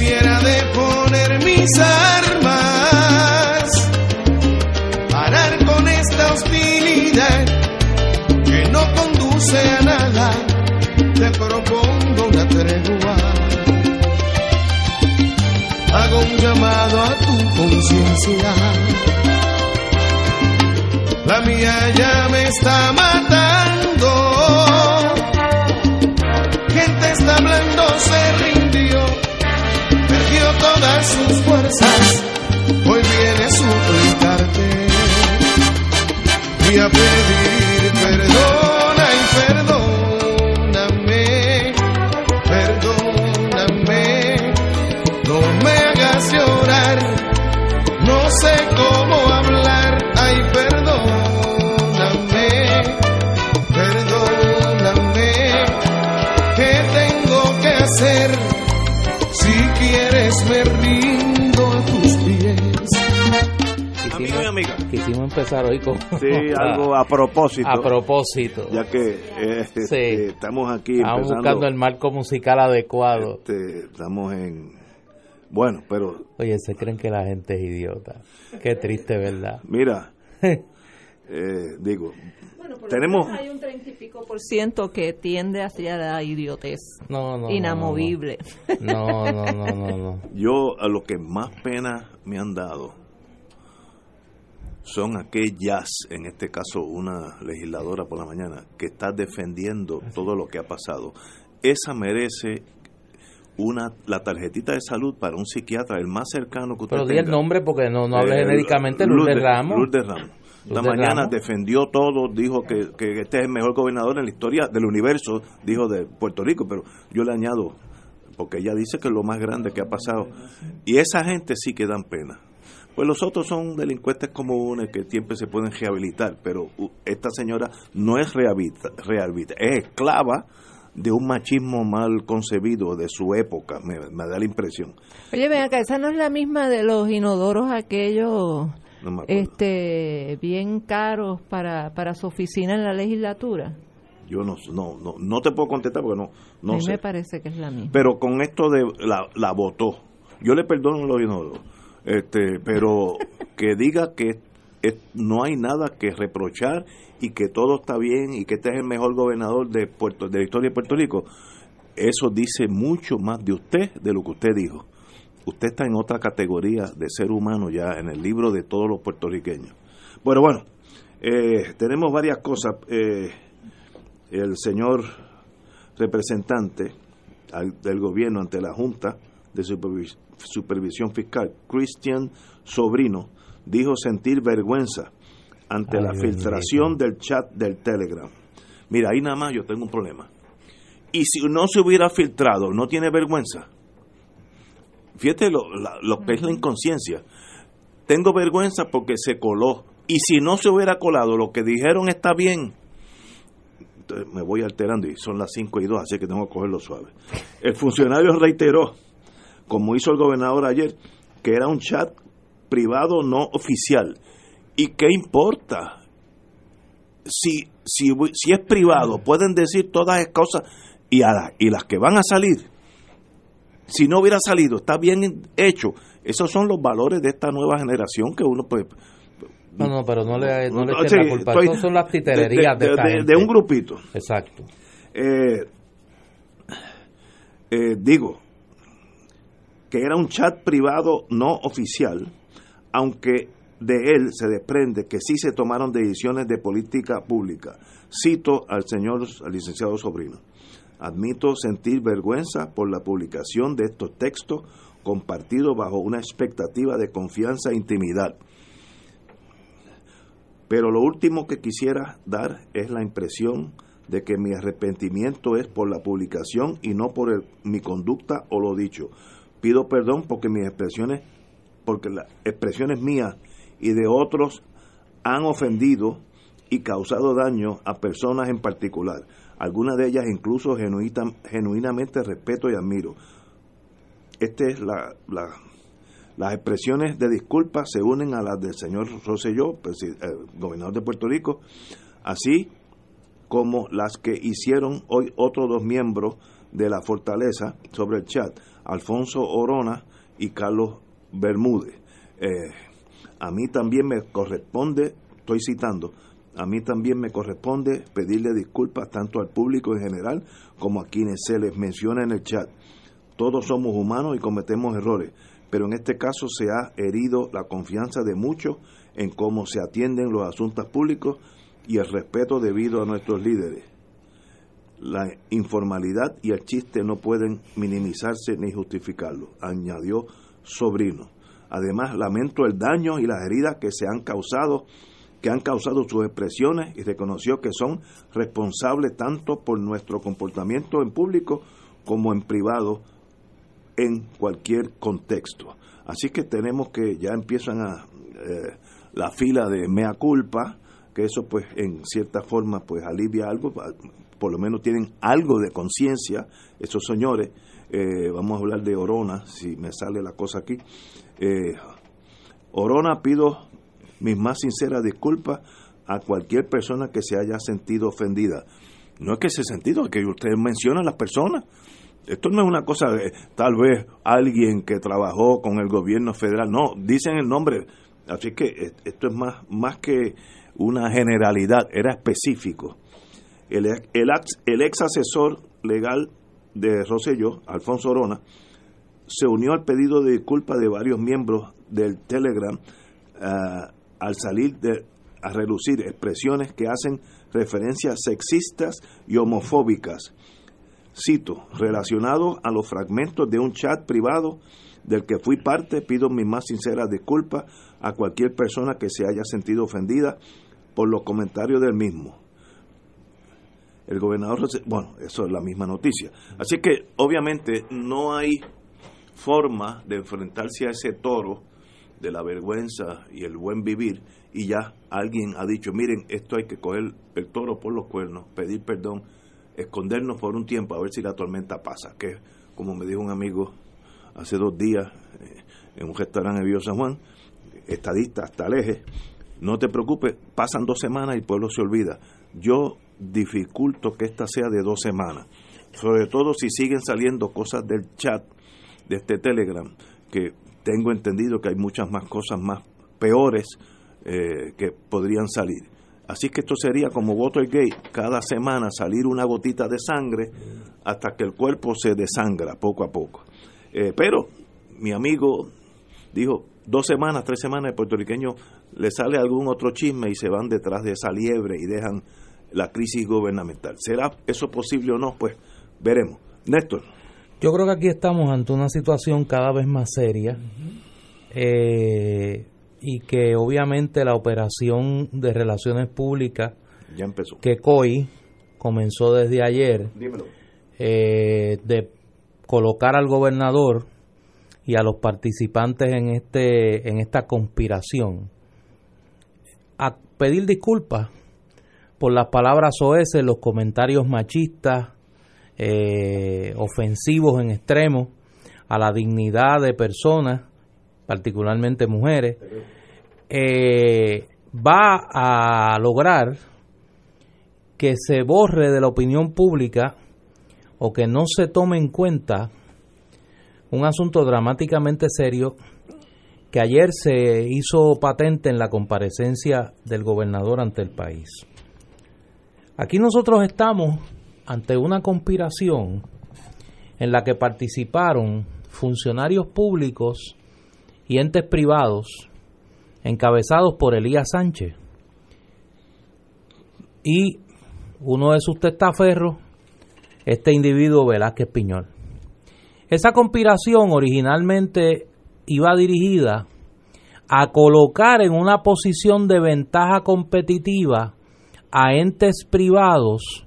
Quisiera deponer mis armas, parar con esta hostilidad que no conduce a nada. Te propongo una tregua. Hago un llamado a tu conciencia. La mía ya me está matando. Gente está hablando, se perdió todas sus fuerzas. Hoy viene a suplicarte y a pedir perdona me rindo a tus pies. Amigo y amiga. Quisimos empezar hoy con Sí, algo a propósito. a propósito. Ya que eh, este, Sí. eh, estamos aquí Estamos empezando, buscando el marco musical adecuado. este, estamos en... Bueno, pero Oye, se creen que la gente es idiota. Qué triste, ¿verdad? mira, eh, digo, tenemos... Hay un treinta y pico por ciento que tiende hacia la idiotez. No, no. no, Inamovible. No, no, no, no, no. Yo a lo que más pena me han dado son aquellas, en este caso una legisladora por la mañana, que está defendiendo todo lo que ha pasado. Esa merece una la tarjetita de salud para un psiquiatra, el más cercano que usted Pero di el nombre porque no, no hable Eh, genéricamente. Lourdes Ramos. Lourdes Ramos. La mañana Ramos. defendió todo, dijo que, que este es el mejor gobernador en la historia del universo, dijo de Puerto Rico, pero yo le añado, porque ella dice que es lo más grande que ha pasado. Y esa gente sí que dan pena. Pues los otros son delincuentes comunes que siempre se pueden rehabilitar, pero uh, esta señora no es rehabilita, rehabilita, es esclava de un machismo mal concebido de su época, me, me da la impresión. Oye, ven acá, esa no es la misma de los inodoros aquellos No este bien caros para, para su oficina en la legislatura. Yo no, no, no, no te puedo contestar porque no, a no mí sé. me parece que es la misma. Pero con esto de la, la votó. Yo le perdono los inodoros. Este, pero que diga que es- no hay nada que reprochar y que todo está bien y que este es el mejor gobernador de Puerto de la historia de Puerto Rico, eso dice mucho más de usted de lo que usted dijo. Usted está en otra categoría de ser humano ya en el libro de todos los puertorriqueños. Bueno, bueno, eh, tenemos varias cosas. Eh, el señor representante al- del gobierno ante la Junta de Supervis- Supervisión Fiscal, Christian Sobrino, dijo sentir vergüenza ante Ay, la Dios filtración del chat del Telegram. Mira, ahí nada más yo tengo un problema. Y si no se hubiera filtrado, ¿no tiene vergüenza? Fíjate lo, la- lo que es la inconsciencia. Tengo vergüenza porque se coló. Y si no se hubiera colado, lo que dijeron está bien. Entonces me voy alterando y son las 5 y 2, así que tengo que cogerlo suave. El funcionario reiteró, como hizo el gobernador ayer, que era un chat privado no oficial. ¿Y qué importa? Si, si, si es privado, pueden decir todas esas cosas y, a la- y las que van a salir, si no hubiera salido, está bien hecho. Esos son los valores de esta nueva generación que uno pues No, no, pero no le, no le echen la culpa. estoy- son las titererías de, de, de un grupito. Exacto. Eh, eh, digo que era un chat privado no oficial, aunque de él se desprende que sí se tomaron decisiones de política pública. Cito al señor al licenciado Sobrino. Admito sentir vergüenza por la publicación de estos textos compartidos bajo una expectativa de confianza e intimidad. Pero lo último que quisiera dar es la impresión de que mi arrepentimiento es por la publicación y no por mi conducta o lo dicho. Pido perdón porque mis expresiones, porque las expresiones mías y de otros han ofendido y causado daño a personas en particular. Algunas de ellas incluso genuita, genuinamente respeto y admiro. Esta es la, la- las expresiones de disculpa se unen a las del señor Rosselló, eh, gobernador de Puerto Rico, así como las que hicieron hoy otros dos miembros de la fortaleza sobre el chat, Alfonso Orona y Carlos Bermúdez. Eh, a mí también me corresponde, estoy citando, a mí también me corresponde pedirle disculpas tanto al público en general como a quienes se les menciona en el chat. Todos somos humanos y cometemos errores, pero en este caso se ha herido la confianza de muchos en cómo se atienden los asuntos públicos y el respeto debido a nuestros líderes. La informalidad y el chiste no pueden minimizarse ni justificarlo, añadió Sobrino. Además, lamento el daño y las heridas que se han causado, que han causado sus expresiones y reconoció que son responsables tanto por nuestro comportamiento en público como en privado en cualquier contexto. Así que tenemos que ya empiezan a eh, la fila de mea culpa, que eso pues en cierta forma pues alivia algo, por lo menos tienen algo de conciencia esos señores. Eh, vamos a hablar de Orona, si me sale la cosa aquí. Eh, Orona pido mis más sinceras disculpas a cualquier persona que se haya sentido ofendida. No es que se sentido, es que usted menciona a las personas. Esto no es una cosa tal vez alguien que trabajó con el gobierno federal, no, dicen el nombre. Así que esto es más, más que una generalidad, era específico. El ex asesor legal de Rosselló, Alfonso Orona, se unió al pedido de disculpa de varios miembros del Telegram ah, al salir de, a relucir expresiones que hacen referencias sexistas y homofóbicas. Cito, relacionado a los fragmentos de un chat privado del que fui parte, pido mis más sinceras disculpas a cualquier persona que se haya sentido ofendida por los comentarios del mismo. El gobernador, bueno, eso es la misma noticia. Así que obviamente no hay forma de enfrentarse a ese toro de la vergüenza y el buen vivir y ya alguien ha dicho, miren, esto hay que coger el toro por los cuernos, pedir perdón, escondernos por un tiempo a ver si la tormenta pasa, que como me dijo un amigo hace dos días eh, en un restaurante de Vío San Juan, estadista hasta el eje, no te preocupes, pasan dos semanas y el pueblo se olvida. Yo dificulto que esta sea de dos semanas, sobre todo si siguen saliendo cosas del chat de este Telegram, que tengo entendido que hay muchas más cosas más peores eh, que podrían salir. Así que esto sería como Watergate, cada semana salir una gotita de sangre hasta que el cuerpo se desangra poco a poco. Eh, pero mi amigo dijo, dos semanas, tres semanas, el puertorriqueño le sale algún otro chisme y se van detrás de esa liebre y dejan la crisis gubernamental. ¿Será eso posible o no? Pues veremos. Néstor. Yo creo que aquí estamos ante una situación cada vez más seria eh, y que obviamente la operación de relaciones públicas Ya empezó. que COI comenzó desde ayer eh, de colocar al gobernador y a los participantes en este en esta conspiración a pedir disculpas por las palabras oeces, los comentarios machistas, eh, ofensivos en extremo a la dignidad de personas, particularmente mujeres, eh, va a lograr que se borre de la opinión pública o que no se tome en cuenta un asunto dramáticamente serio que ayer se hizo patente en la comparecencia del gobernador ante el país. Aquí nosotros estamos ante una conspiración en la que participaron funcionarios públicos y entes privados encabezados por Elías Sánchez y uno de sus testaferros, este individuo Velázquez Piñol. Esa conspiración originalmente iba dirigida a colocar en una posición de ventaja competitiva a entes privados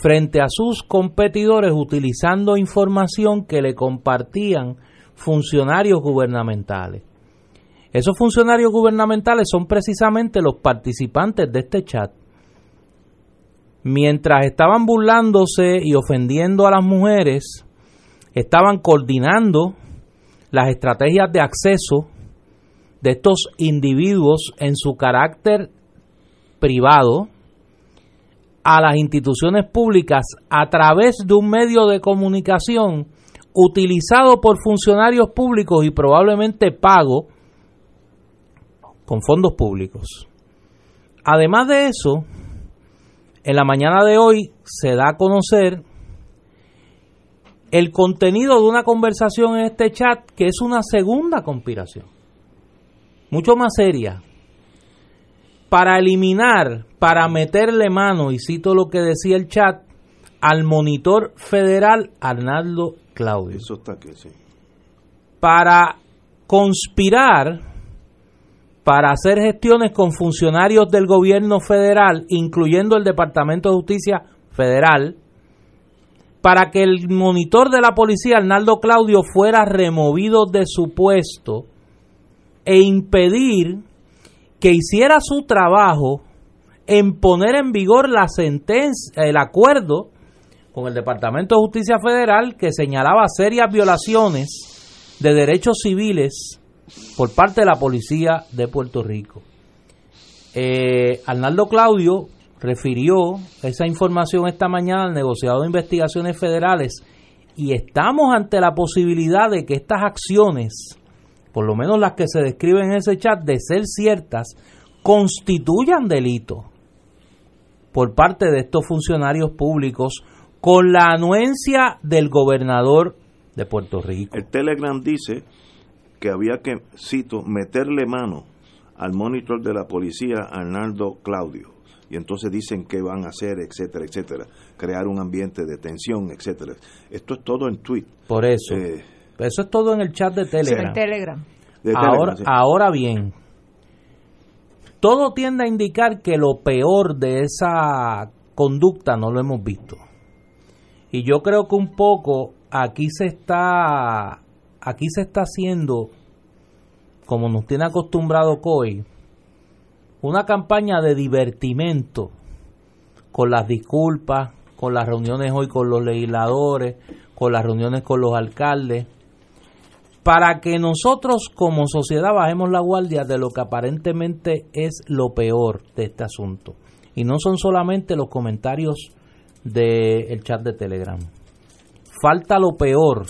frente a sus competidores utilizando información que le compartían funcionarios gubernamentales. Esos funcionarios gubernamentales son precisamente los participantes de este chat. Mientras estaban burlándose y ofendiendo a las mujeres, estaban coordinando las estrategias de acceso de estos individuos en su carácter privado a las instituciones públicas a través de un medio de comunicación utilizado por funcionarios públicos y probablemente pago con fondos públicos. Además de eso, en la mañana de hoy se da a conocer el contenido de una conversación en este chat que es una segunda conspiración, mucho más seria, para eliminar, para meterle mano, y cito lo que decía el chat, al monitor federal Arnaldo Claudio. Eso está aquí, sí. Para conspirar, para hacer gestiones con funcionarios del gobierno federal, incluyendo el Departamento de Justicia Federal, para que el monitor de la policía, Arnaldo Claudio, fuera removido de su puesto e impedir que hiciera su trabajo en poner en vigor la sentencia, el acuerdo con el Departamento de Justicia Federal que señalaba serias violaciones de derechos civiles por parte de la policía de Puerto Rico. Eh, Arnaldo Claudio refirió esa información esta mañana al negociado de investigaciones federales y estamos ante la posibilidad de que estas acciones por lo menos las que se describen en ese chat, de ser ciertas, constituyan delito por parte de estos funcionarios públicos con la anuencia del gobernador de Puerto Rico. El Telegram dice que había que, cito, meterle mano al monitor de la policía Arnaldo Claudio. Y entonces dicen qué van a hacer, etcétera, etcétera. Crear un ambiente de tensión, etcétera. Esto es todo en tweet. Por eso. Eh, eso es todo en el chat de Telegram. Telegram. ahora, ahora bien, todo tiende a indicar que lo peor de esa conducta no lo hemos visto. Y yo creo que un poco aquí se está aquí se está haciendo como nos tiene acostumbrado COI una campaña de divertimento con las disculpas, con las reuniones hoy con los legisladores, con las reuniones con los alcaldes para que nosotros como sociedad bajemos la guardia de lo que aparentemente es lo peor de este asunto. Y no son solamente los comentarios del chat de Telegram. Falta lo peor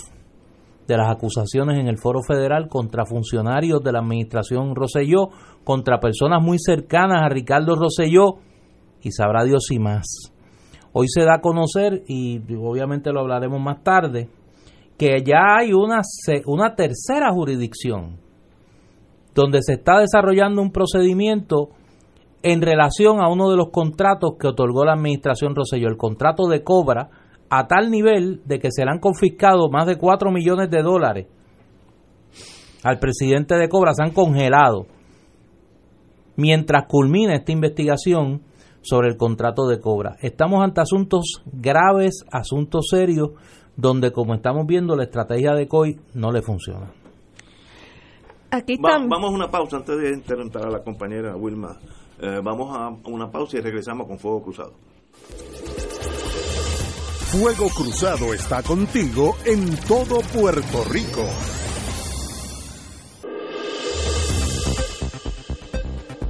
de las acusaciones en el foro federal contra funcionarios de la administración Roselló, contra personas muy cercanas a Ricardo Roselló y sabrá Dios si más. Hoy se da a conocer, y obviamente lo hablaremos más tarde, que ya hay una, una tercera jurisdicción donde se está desarrollando un procedimiento en relación a uno de los contratos que otorgó la administración Roselló, el contrato de Cobra, a tal nivel de que se le han confiscado más de 4 millones de dólares al presidente de Cobra, se han congelado mientras culmina esta investigación sobre el contrato de Cobra. Estamos ante asuntos graves, asuntos serios, donde como estamos viendo la estrategia de COI no le funciona. Aquí vamos a una pausa antes de interrumpir a la compañera Wilma. Eh, vamos a una pausa y regresamos con Fuego Cruzado. Fuego Cruzado está contigo en todo Puerto Rico.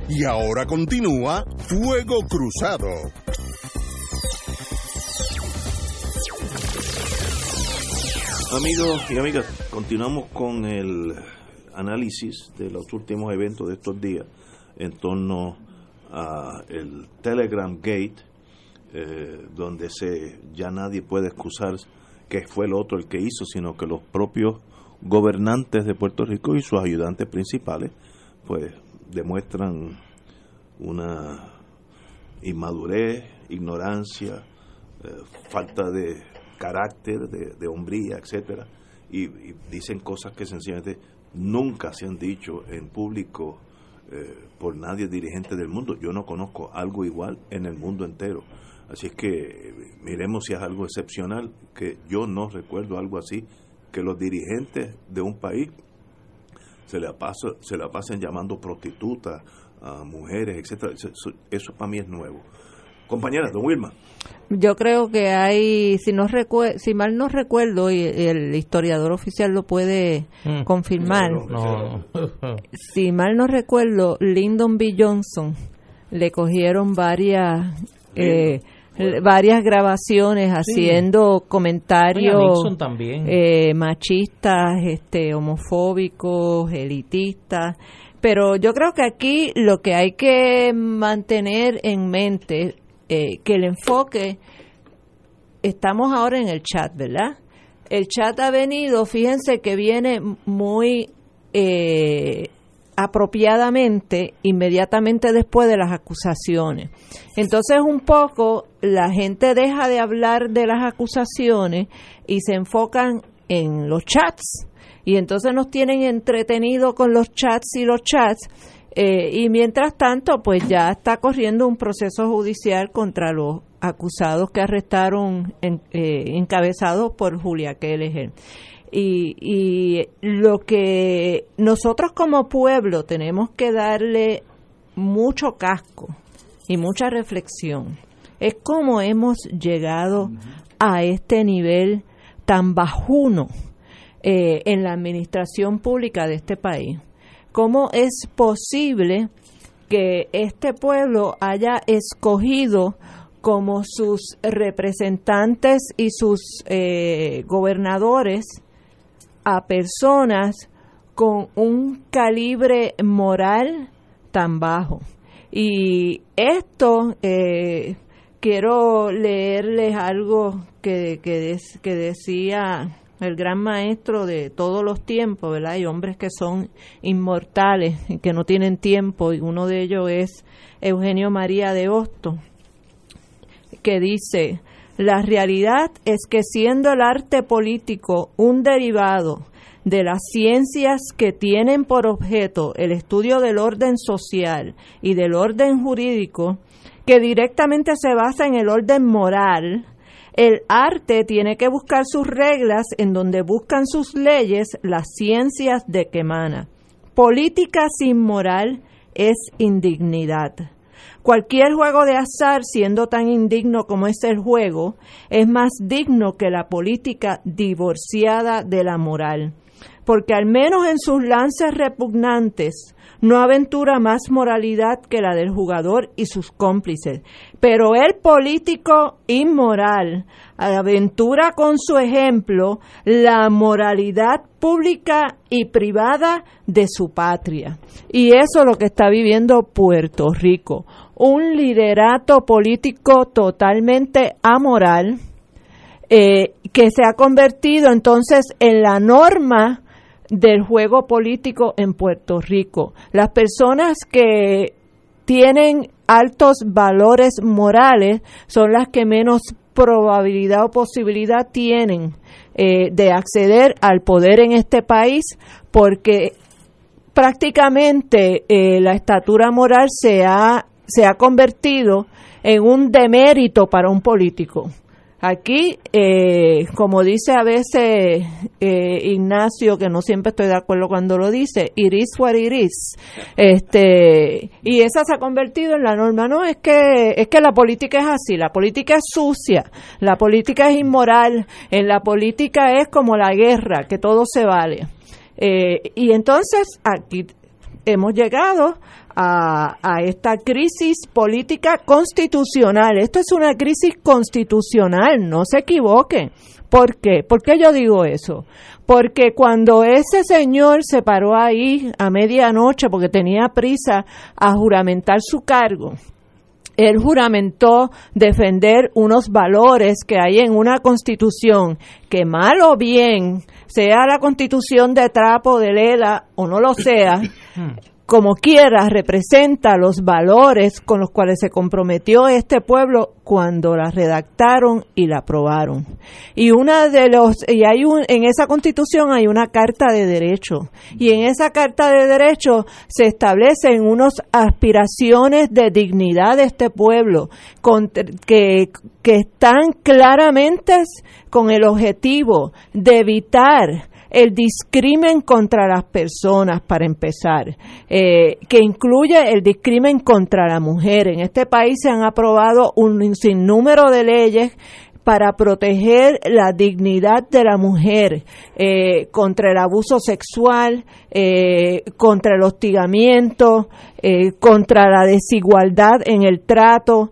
Y ahora continúa Fuego Cruzado. Amigos y amigas, continuamos con el análisis de los últimos eventos de estos días en torno a el Telegram Gate, eh, donde se ya nadie puede excusar que fue el otro el que hizo, sino que los propios gobernantes de Puerto Rico y sus ayudantes principales, pues demuestran una inmadurez, ignorancia, eh, falta de carácter, de, hombría, etcétera, y, dicen cosas que sencillamente nunca se han dicho en público eh, por nadie dirigente del mundo. Yo no conozco algo igual en el mundo entero. Así es que miremos si es algo excepcional, que yo no recuerdo algo así que los dirigentes de un país se la, paso, se la pasen llamando prostitutas a mujeres, etcétera. Eso, eso para mí es nuevo. Compañera, don Wilma. Yo creo que hay, si no si mal no recuerdo, y el historiador oficial lo puede mm. confirmar, si mal no recuerdo, Lyndon B. Johnson le cogieron varias eh, varias grabaciones haciendo comentarios eh, machistas, este, homofóbicos, elitistas. Pero yo creo que aquí lo que hay que mantener en mente eh, que el enfoque, estamos ahora en el chat, ¿verdad? El chat ha venido, fíjense que viene muy eh, apropiadamente inmediatamente después de las acusaciones. Entonces un poco la gente deja de hablar de las acusaciones y se enfocan en los chats y entonces nos tienen entretenidos con los chats y los chats eh, y mientras tanto, pues ya está corriendo un proceso judicial contra los acusados que arrestaron en, eh, encabezados por Julia Kelleher. Y, y lo que nosotros como pueblo tenemos que darle mucho casco y mucha reflexión es cómo hemos llegado a este nivel tan bajuno eh, en la administración pública de este país cómo es posible que este pueblo haya escogido como sus representantes y sus eh, gobernadores a personas con un calibre moral tan bajo. Y esto, eh, quiero leerles algo que, que, que decía el gran maestro de todos los tiempos, ¿verdad? Hay hombres que son inmortales, que no tienen tiempo, y uno de ellos es Eugenio María de Hosto, que dice, la realidad es que siendo el arte político un derivado de las ciencias que tienen por objeto el estudio del orden social y del orden jurídico, que directamente se basa en el orden moral, el arte tiene que buscar sus reglas en donde buscan sus leyes las ciencias de que emana. Política sin moral es indignidad. Cualquier juego de azar, siendo tan indigno como es el juego, es más digno que la política divorciada de la moral, porque al menos en sus lances repugnantes no aventura más moralidad que la del jugador y sus cómplices. Pero el político inmoral aventura con su ejemplo la moralidad pública y privada de su patria. Y eso es lo que está viviendo Puerto Rico. Un liderato político totalmente amoral eh, que se ha convertido entonces en la norma del juego político en Puerto Rico. Las personas que tienen altos valores morales son las que menos probabilidad o posibilidad tienen eh, de acceder al poder en este país porque prácticamente eh, la estatura moral se ha, se ha convertido en un demérito para un político. Aquí, eh, como dice a veces eh, Ignacio, que no siempre estoy de acuerdo cuando lo dice, iris what iris, este, y esa se ha convertido en la norma. No, es que es que la política es así, la política es sucia, la política es inmoral, en la política es como la guerra, que todo se vale. Eh, y entonces aquí hemos llegado a, esta crisis política constitucional. Esto es una crisis constitucional, no se equivoquen. ¿Por qué? ¿Por qué yo digo eso? Porque cuando ese señor se paró ahí a medianoche porque tenía prisa a juramentar su cargo, él juramentó defender unos valores que hay en una constitución que mal o bien, sea la constitución de trapo, de Lela o no lo sea, como quiera, representa los valores con los cuales se comprometió este pueblo cuando la redactaron y la aprobaron. Y una de los y hay un en esa Constitución hay una carta de derechos y en esa carta de derechos se establecen unas aspiraciones de dignidad de este pueblo que que están claramente con el objetivo de evitar el discrimen contra las personas, para empezar, eh, que incluye el discrimen contra la mujer. En este país se han aprobado un sinnúmero de leyes para proteger la dignidad de la mujer eh, contra el abuso sexual, eh, contra el hostigamiento, contra la desigualdad en el trato.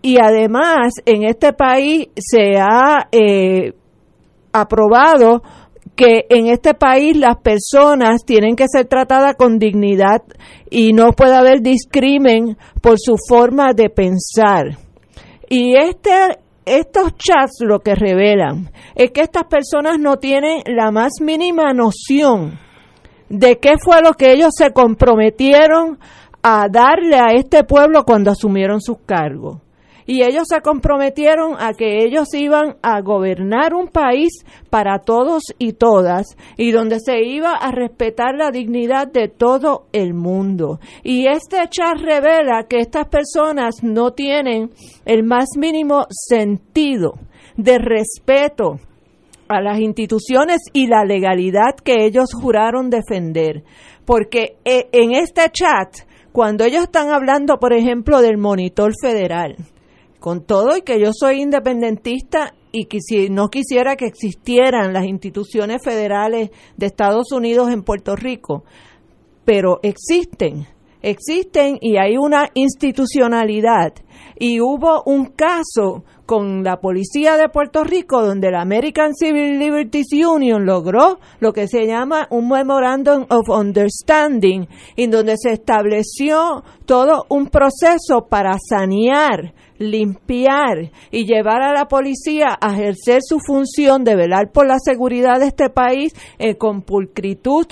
Y además, en este país se ha aprobado que en este país las personas tienen que ser tratadas con dignidad y no puede haber discrimen por su forma de pensar. Y este, estos chats lo que revelan es que estas personas no tienen la más mínima noción de qué fue lo que ellos se comprometieron a darle a este pueblo cuando asumieron sus cargos y ellos se comprometieron a que ellos iban a gobernar un país para todos y todas y donde se iba a respetar la dignidad de todo el mundo. Y este chat revela que estas personas no tienen el más mínimo sentido de respeto a las instituciones y la legalidad que ellos juraron defender. Porque eh, en este chat, cuando ellos están hablando, por ejemplo, del monitor federal, con todo y que yo soy independentista y que si no quisiera que existieran las instituciones federales de Estados Unidos en Puerto Rico, pero existen, existen y hay una institucionalidad. Y hubo un caso con la policía de Puerto Rico donde la American Civil Liberties Union logró lo que se llama un Memorandum of Understanding, en donde se estableció todo un proceso para sanear limpiar y llevar a la policía a ejercer su función de velar por la seguridad de este país eh, con pulcritud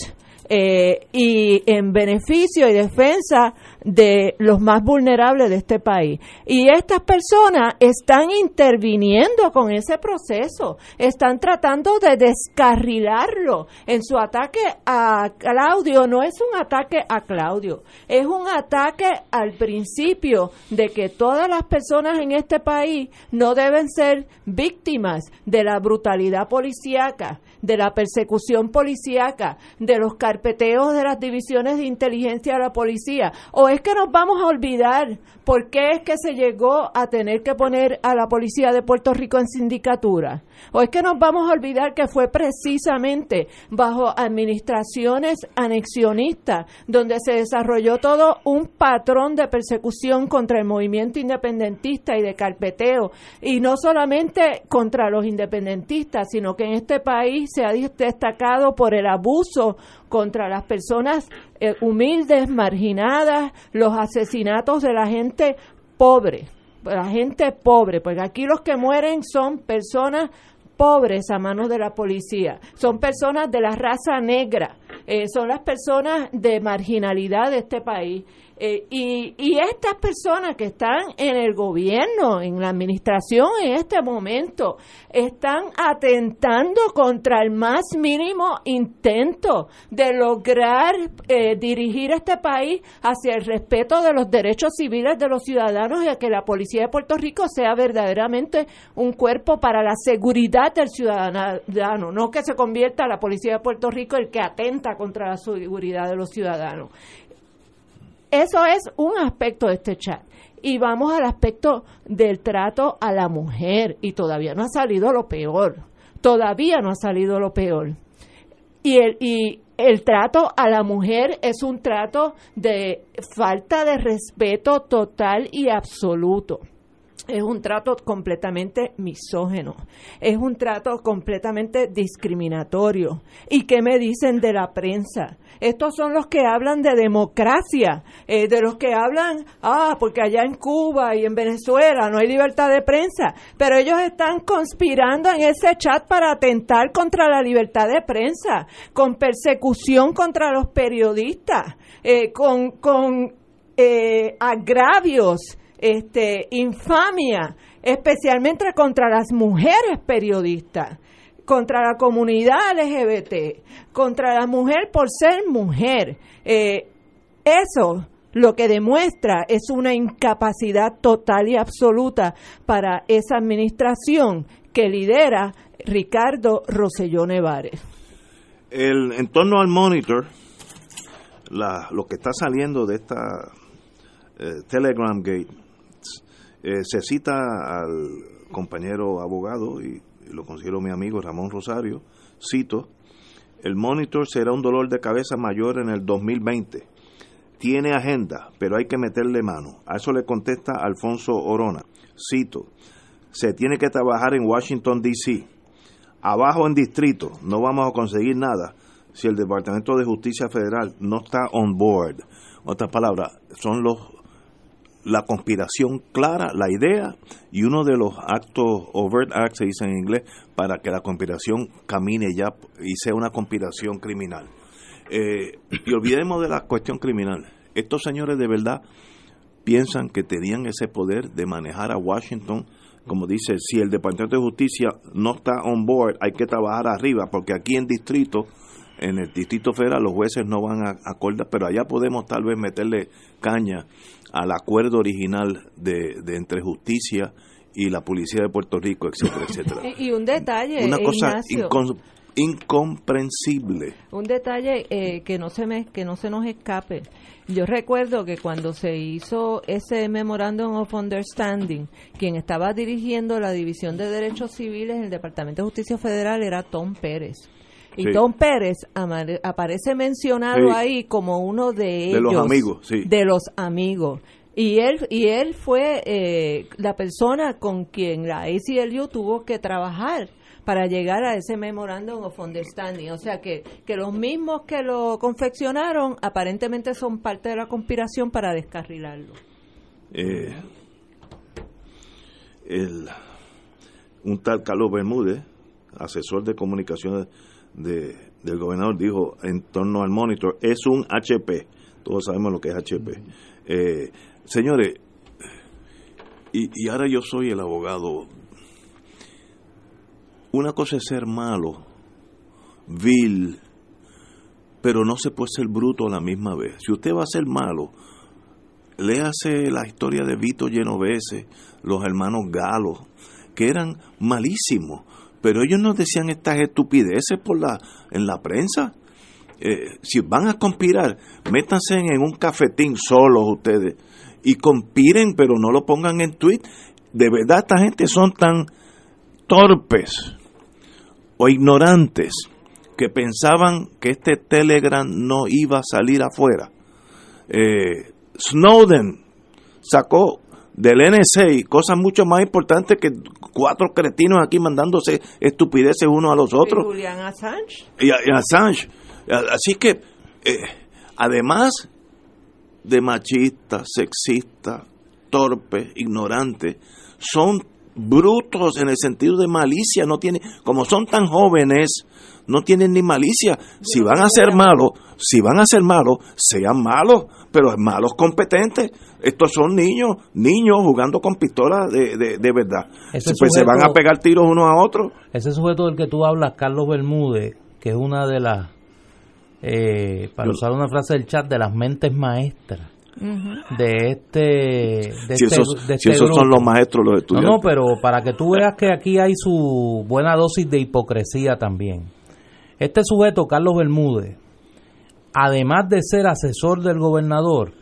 eh, y en beneficio y defensa de los más vulnerables de este país. Y estas personas están interviniendo con ese proceso, están tratando de descarrilarlo. En su ataque a Claudio no es un ataque a Claudio, es un ataque al principio de que todas las personas en este país no deben ser víctimas de la brutalidad policíaca, de la persecución policíaca, de los carpeteos de las divisiones de inteligencia de la policía o es que nos vamos a olvidar por qué es que se llegó a tener que poner a la policía de Puerto Rico en sindicatura? ¿O es que nos vamos a olvidar que fue precisamente bajo administraciones anexionistas donde se desarrolló todo un patrón de persecución contra el movimiento independentista y de carpeteo? Y no solamente contra los independentistas, sino que en este país se ha destacado por el abuso contra las personas eh, humildes, marginadas, los asesinatos de la gente pobre, la gente pobre, porque aquí los que mueren son personas pobres a manos de la policía, son personas de la raza negra, eh, son las personas de marginalidad de este país. Eh, y, y estas personas que están en el gobierno, en la administración en este momento, están atentando contra el más mínimo intento de lograr eh, dirigir este país hacia el respeto de los derechos civiles de los ciudadanos y a que la policía de Puerto Rico sea verdaderamente un cuerpo para la seguridad del ciudadano, no que se convierta la policía de Puerto Rico el que atenta contra la seguridad de los ciudadanos. Eso es un aspecto de este chat. Y vamos al aspecto del trato a la mujer. Y todavía no ha salido lo peor. Todavía no ha salido lo peor. Y el, y el trato a la mujer es un trato de falta de respeto total y absoluto. Es un trato completamente misógeno, es un trato completamente discriminatorio. ¿Y qué me dicen de la prensa? Estos son los que hablan de democracia, eh, de los que hablan, ah, porque allá en Cuba y en Venezuela no hay libertad de prensa, pero ellos están conspirando en ese chat para atentar contra la libertad de prensa, con persecución contra los periodistas, eh, con, con eh, agravios este, infamia, especialmente contra las mujeres periodistas, contra la comunidad LGBT, contra la mujer por ser mujer. Eh, eso lo que demuestra es una incapacidad total y absoluta para esa administración que lidera Ricardo Rosselló Nevares. El, en torno al monitor, lo que está saliendo de esta eh, Telegram Gate eh, se cita al compañero abogado, y, lo considero mi amigo Ramón Rosario, cito, el monitor será un dolor de cabeza mayor en el 2020. Tiene agenda, pero hay que meterle mano. A eso le contesta Alfonso Orona. Cito, se tiene que trabajar en Washington, D.C. Abajo en distrito no vamos a conseguir nada si el Departamento de Justicia Federal no está on board. Otras palabras, son los la conspiración clara, la idea y uno de los actos, overt acts se dice en inglés, para que la conspiración camine ya y sea una conspiración criminal. Eh, y olvidemos de la cuestión criminal. Estos señores de verdad piensan que tenían ese poder de manejar a Washington. Como dice, si el Departamento de Justicia no está on board, hay que trabajar arriba, porque aquí en distrito, en el Distrito Federal, los jueces no van a acordar, pero allá podemos tal vez meterle caña al acuerdo original de, entre justicia y la policía de Puerto Rico, etcétera, etcétera. Y, un detalle, una cosa incomprensible. Un detalle eh, que no se me que no se nos escape. Yo recuerdo que cuando se hizo ese Memorandum of Understanding, quien estaba dirigiendo la División de Derechos Civiles en el Departamento de Justicia Federal era Tom Pérez. Y Tom Pérez aparece mencionado ahí como uno de ellos. De los amigos, sí. De los amigos. Y él, y él fue eh, la persona con quien la ACLU tuvo que trabajar para llegar a ese Memorandum of Understanding. O sea que, que los mismos que lo confeccionaron aparentemente son parte de la conspiración para descarrilarlo. Eh, un tal Carlos Bermúdez, asesor de comunicaciones de, del gobernador dijo en torno al monitor es un HP. Todos sabemos lo que es HP. Eh, señores, y, y ahora yo soy el abogado. Una cosa es ser malo, vil, pero no se puede ser bruto a la misma vez. Si usted va a ser malo, léase la historia de Vito Genovese, los hermanos Galos, que eran malísimos pero ellos no decían estas estupideces por la, en la prensa. Eh, si van a conspirar, métanse en un cafetín solos ustedes y conspiren, pero no lo pongan en tweet. De verdad, esta gente son tan torpes o ignorantes que pensaban que este Telegram no iba a salir afuera. Eh, Snowden sacó del NSA, cosas mucho más importantes que cuatro cretinos aquí mandándose estupideces unos a los otros. Y Julian Assange. Y, Assange. Así que, eh, además de machistas, sexistas, torpes, ignorantes, son brutos en el sentido de malicia, no tiene, como son tan jóvenes, no tienen ni malicia. Si van a ser malos, si van a ser malos, sean malos, pero malos competentes. Estos son niños, niños jugando con pistolas de, de, verdad. pues se van a pegar tiros uno a otro. Ese sujeto del que tú hablas, Carlos Bermúdez, que es una de las, eh, para usar una frase del chat, de las mentes maestras de este de si, este esos, si este esos son los maestros los estudiantes no, no pero para que tú veas que aquí hay su buena dosis de hipocresía también. Este sujeto Carlos Bermúdez además de ser asesor del gobernador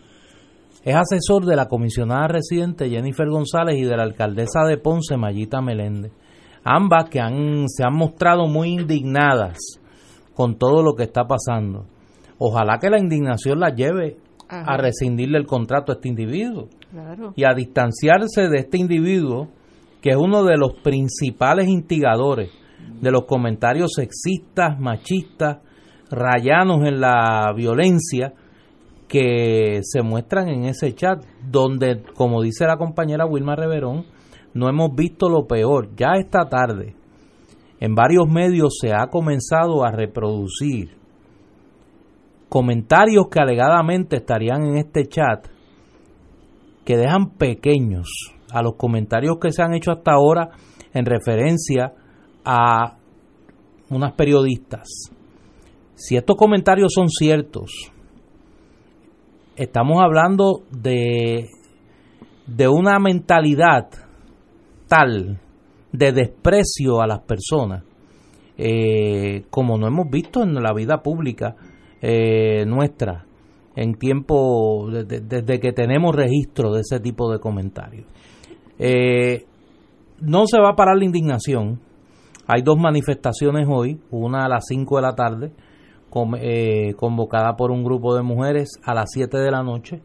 es asesor de la comisionada residente Jennifer González y de la alcaldesa de Ponce Mayita Meléndez. Ambas que han, se han mostrado muy indignadas con todo lo que está pasando. Ojalá que la indignación la lleve a rescindirle el contrato a este individuo. y a distanciarse de este individuo que es uno de los principales instigadores de los comentarios sexistas, machistas, rayanos en la violencia que se muestran en ese chat, donde, como dice la compañera Wilma Reverón, no hemos visto lo peor. Ya esta tarde, en varios medios se ha comenzado a reproducir comentarios que alegadamente estarían en este chat que dejan pequeños a los comentarios que se han hecho hasta ahora en referencia a unas periodistas. Si estos comentarios son ciertos, estamos hablando de, de una mentalidad tal de desprecio a las personas eh, como no hemos visto en la vida pública eh, nuestra en tiempo desde que tenemos registro de ese tipo de comentarios. Eh, no se va a parar la indignación. Hay dos manifestaciones hoy, una a las 5 de la tarde, eh, convocada por un grupo de mujeres a las 7 de la noche.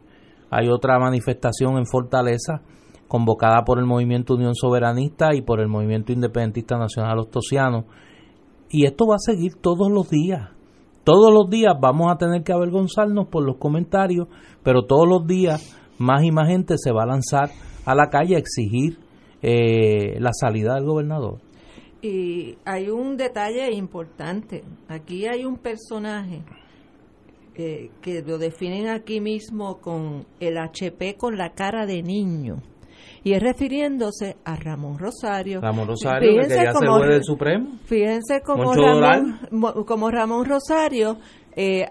Hay otra manifestación en Fortaleza, convocada por el Movimiento Unión Soberanista y por el Movimiento Independentista Nacional Ostosiano. Y esto va a seguir todos los días. Todos los días vamos a tener que avergonzarnos por los comentarios, pero todos los días más y más gente se va a lanzar a la calle a exigir eh, la salida del gobernador. Y hay un detalle importante. Aquí hay un personaje eh, que lo definen aquí mismo con el HP con la cara de niño. Y es refiriéndose a Ramón Rosario. Ramón Rosario, que ya se fue del Supremo. Fíjense como Ramón, como Ramón Rosario eh,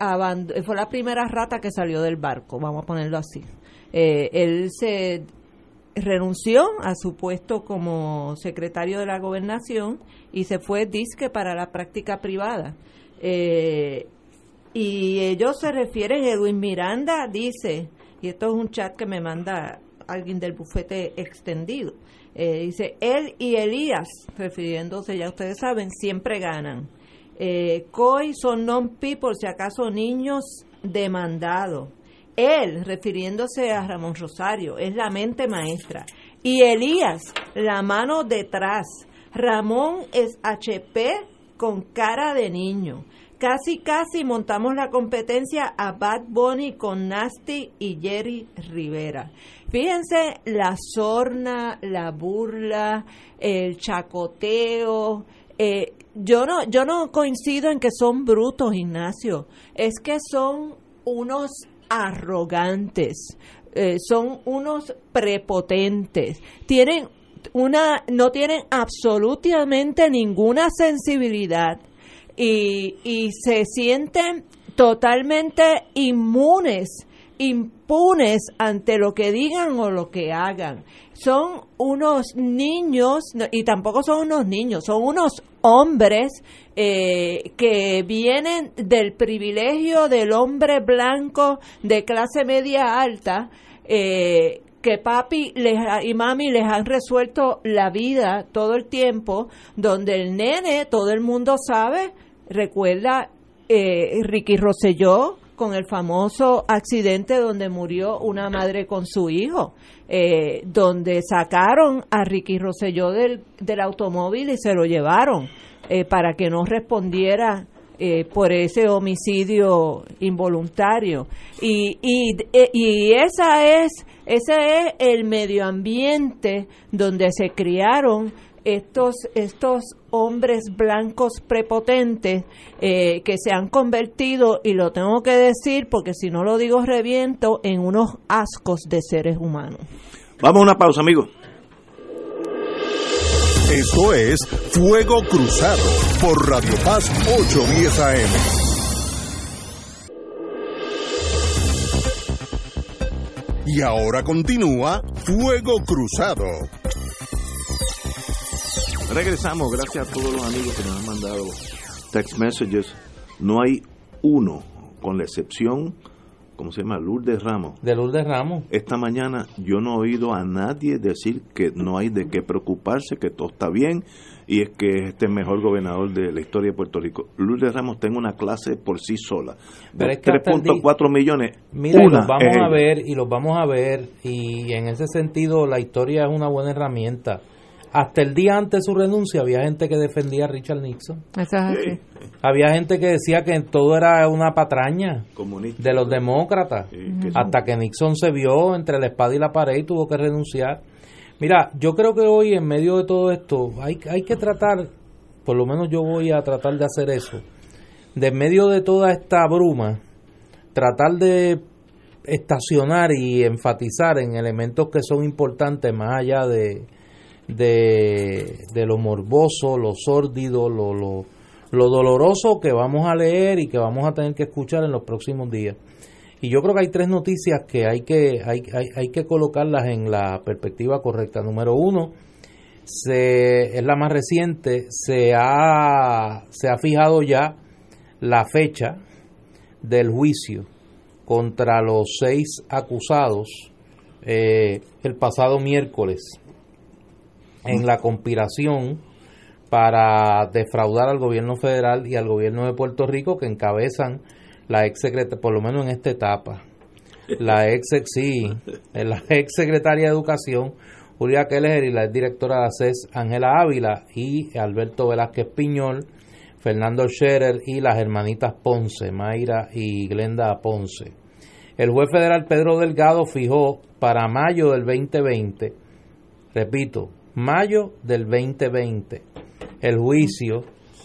fue la primera rata que salió del barco, vamos a ponerlo así. Eh, él se renunció a su puesto como secretario de la gobernación y se fue disque para la práctica privada. Eh, y ellos se refieren, Edwin Miranda dice, y esto es un chat que me manda alguien del bufete extendido, eh, dice, él y Elías, refiriéndose, ya ustedes saben, siempre ganan. Eh, COI son non-people, si acaso niños demandados. Él, refiriéndose a Ramón Rosario, es la mente maestra. Y Elías, la mano detrás. Ramón es HP con cara de niño. Casi, casi montamos la competencia a Bad Bunny con Nasty y Jerry Rivera. Fíjense la sorna, la burla, el chacoteo. Eh, yo no, yo no coincido en que son brutos, Ignacio. Es que son unos arrogantes, eh, son unos prepotentes, tienen una, no tienen absolutamente ninguna sensibilidad y, y se sienten totalmente inmunes, impunes ante lo que digan o lo que hagan. Son unos niños, y tampoco son unos niños, son unos hombres eh, que vienen del privilegio del hombre blanco de clase media alta, eh, que papi les, y mami les han resuelto la vida todo el tiempo, donde el nene, todo el mundo sabe, recuerda eh, Ricky Rosselló con el famoso accidente donde murió una madre con su hijo, eh, donde sacaron a Ricky Rosselló del, del automóvil y se lo llevaron eh, para que no respondiera eh, por ese homicidio involuntario. Y, y, y esa es, ese es el medio ambiente donde se criaron estos, estos hombres blancos prepotentes eh, que se han convertido, y lo tengo que decir porque si no lo digo reviento, en unos ascos de seres humanos. Vamos a una pausa, amigos. Esto es Fuego Cruzado por Radio Paz 810 AM. Y ahora continúa Fuego Cruzado. Regresamos, gracias a todos los amigos que nos han mandado text messages. No hay uno, con la excepción ¿cómo se llama? Lourdes Ramos. De Lourdes Ramos. Esta mañana yo no he oído a nadie decir que no hay de qué preocuparse, que todo está bien y es que es este mejor gobernador de la historia de Puerto Rico. Lourdes Ramos tengo una clase por sí sola. 3.4 millones. Mira, los vamos a ver y los vamos a ver y en ese sentido la historia es una buena herramienta hasta el día antes de su renuncia había gente que defendía a Richard Nixon. Había gente que decía que todo era una patraña de los demócratas. hasta que Nixon se vio entre la espada y la pared y tuvo que renunciar. Mira, yo creo que hoy en medio de todo esto hay, hay que tratar, por lo menos yo voy a tratar de hacer eso, de en medio de toda esta bruma, tratar de estacionar y enfatizar en elementos que son importantes más allá de, de, de lo morboso, lo sórdido, lo, lo, lo doloroso que vamos a leer y que vamos a tener que escuchar en los próximos días. Y yo creo que hay tres noticias que hay que, hay, hay, hay que colocarlas en la perspectiva correcta. Número uno, se, es la más reciente, se ha, se ha fijado ya la fecha del juicio contra los seis acusados eh, el pasado miércoles en la conspiración para defraudar al gobierno federal y al gobierno de Puerto Rico que encabezan la ex secretaria, por lo menos en esta etapa, la ex, sí, la ex secretaria de Educación, Julia Keller y la ex directora de ACES, Ángela Ávila, y Alberto Velázquez Piñol, Fernando Scherer y las hermanitas Ponce, Mayra y Glenda Ponce. El juez federal Pedro Delgado fijó para mayo del 2020, repito, mayo del 2020 el juicio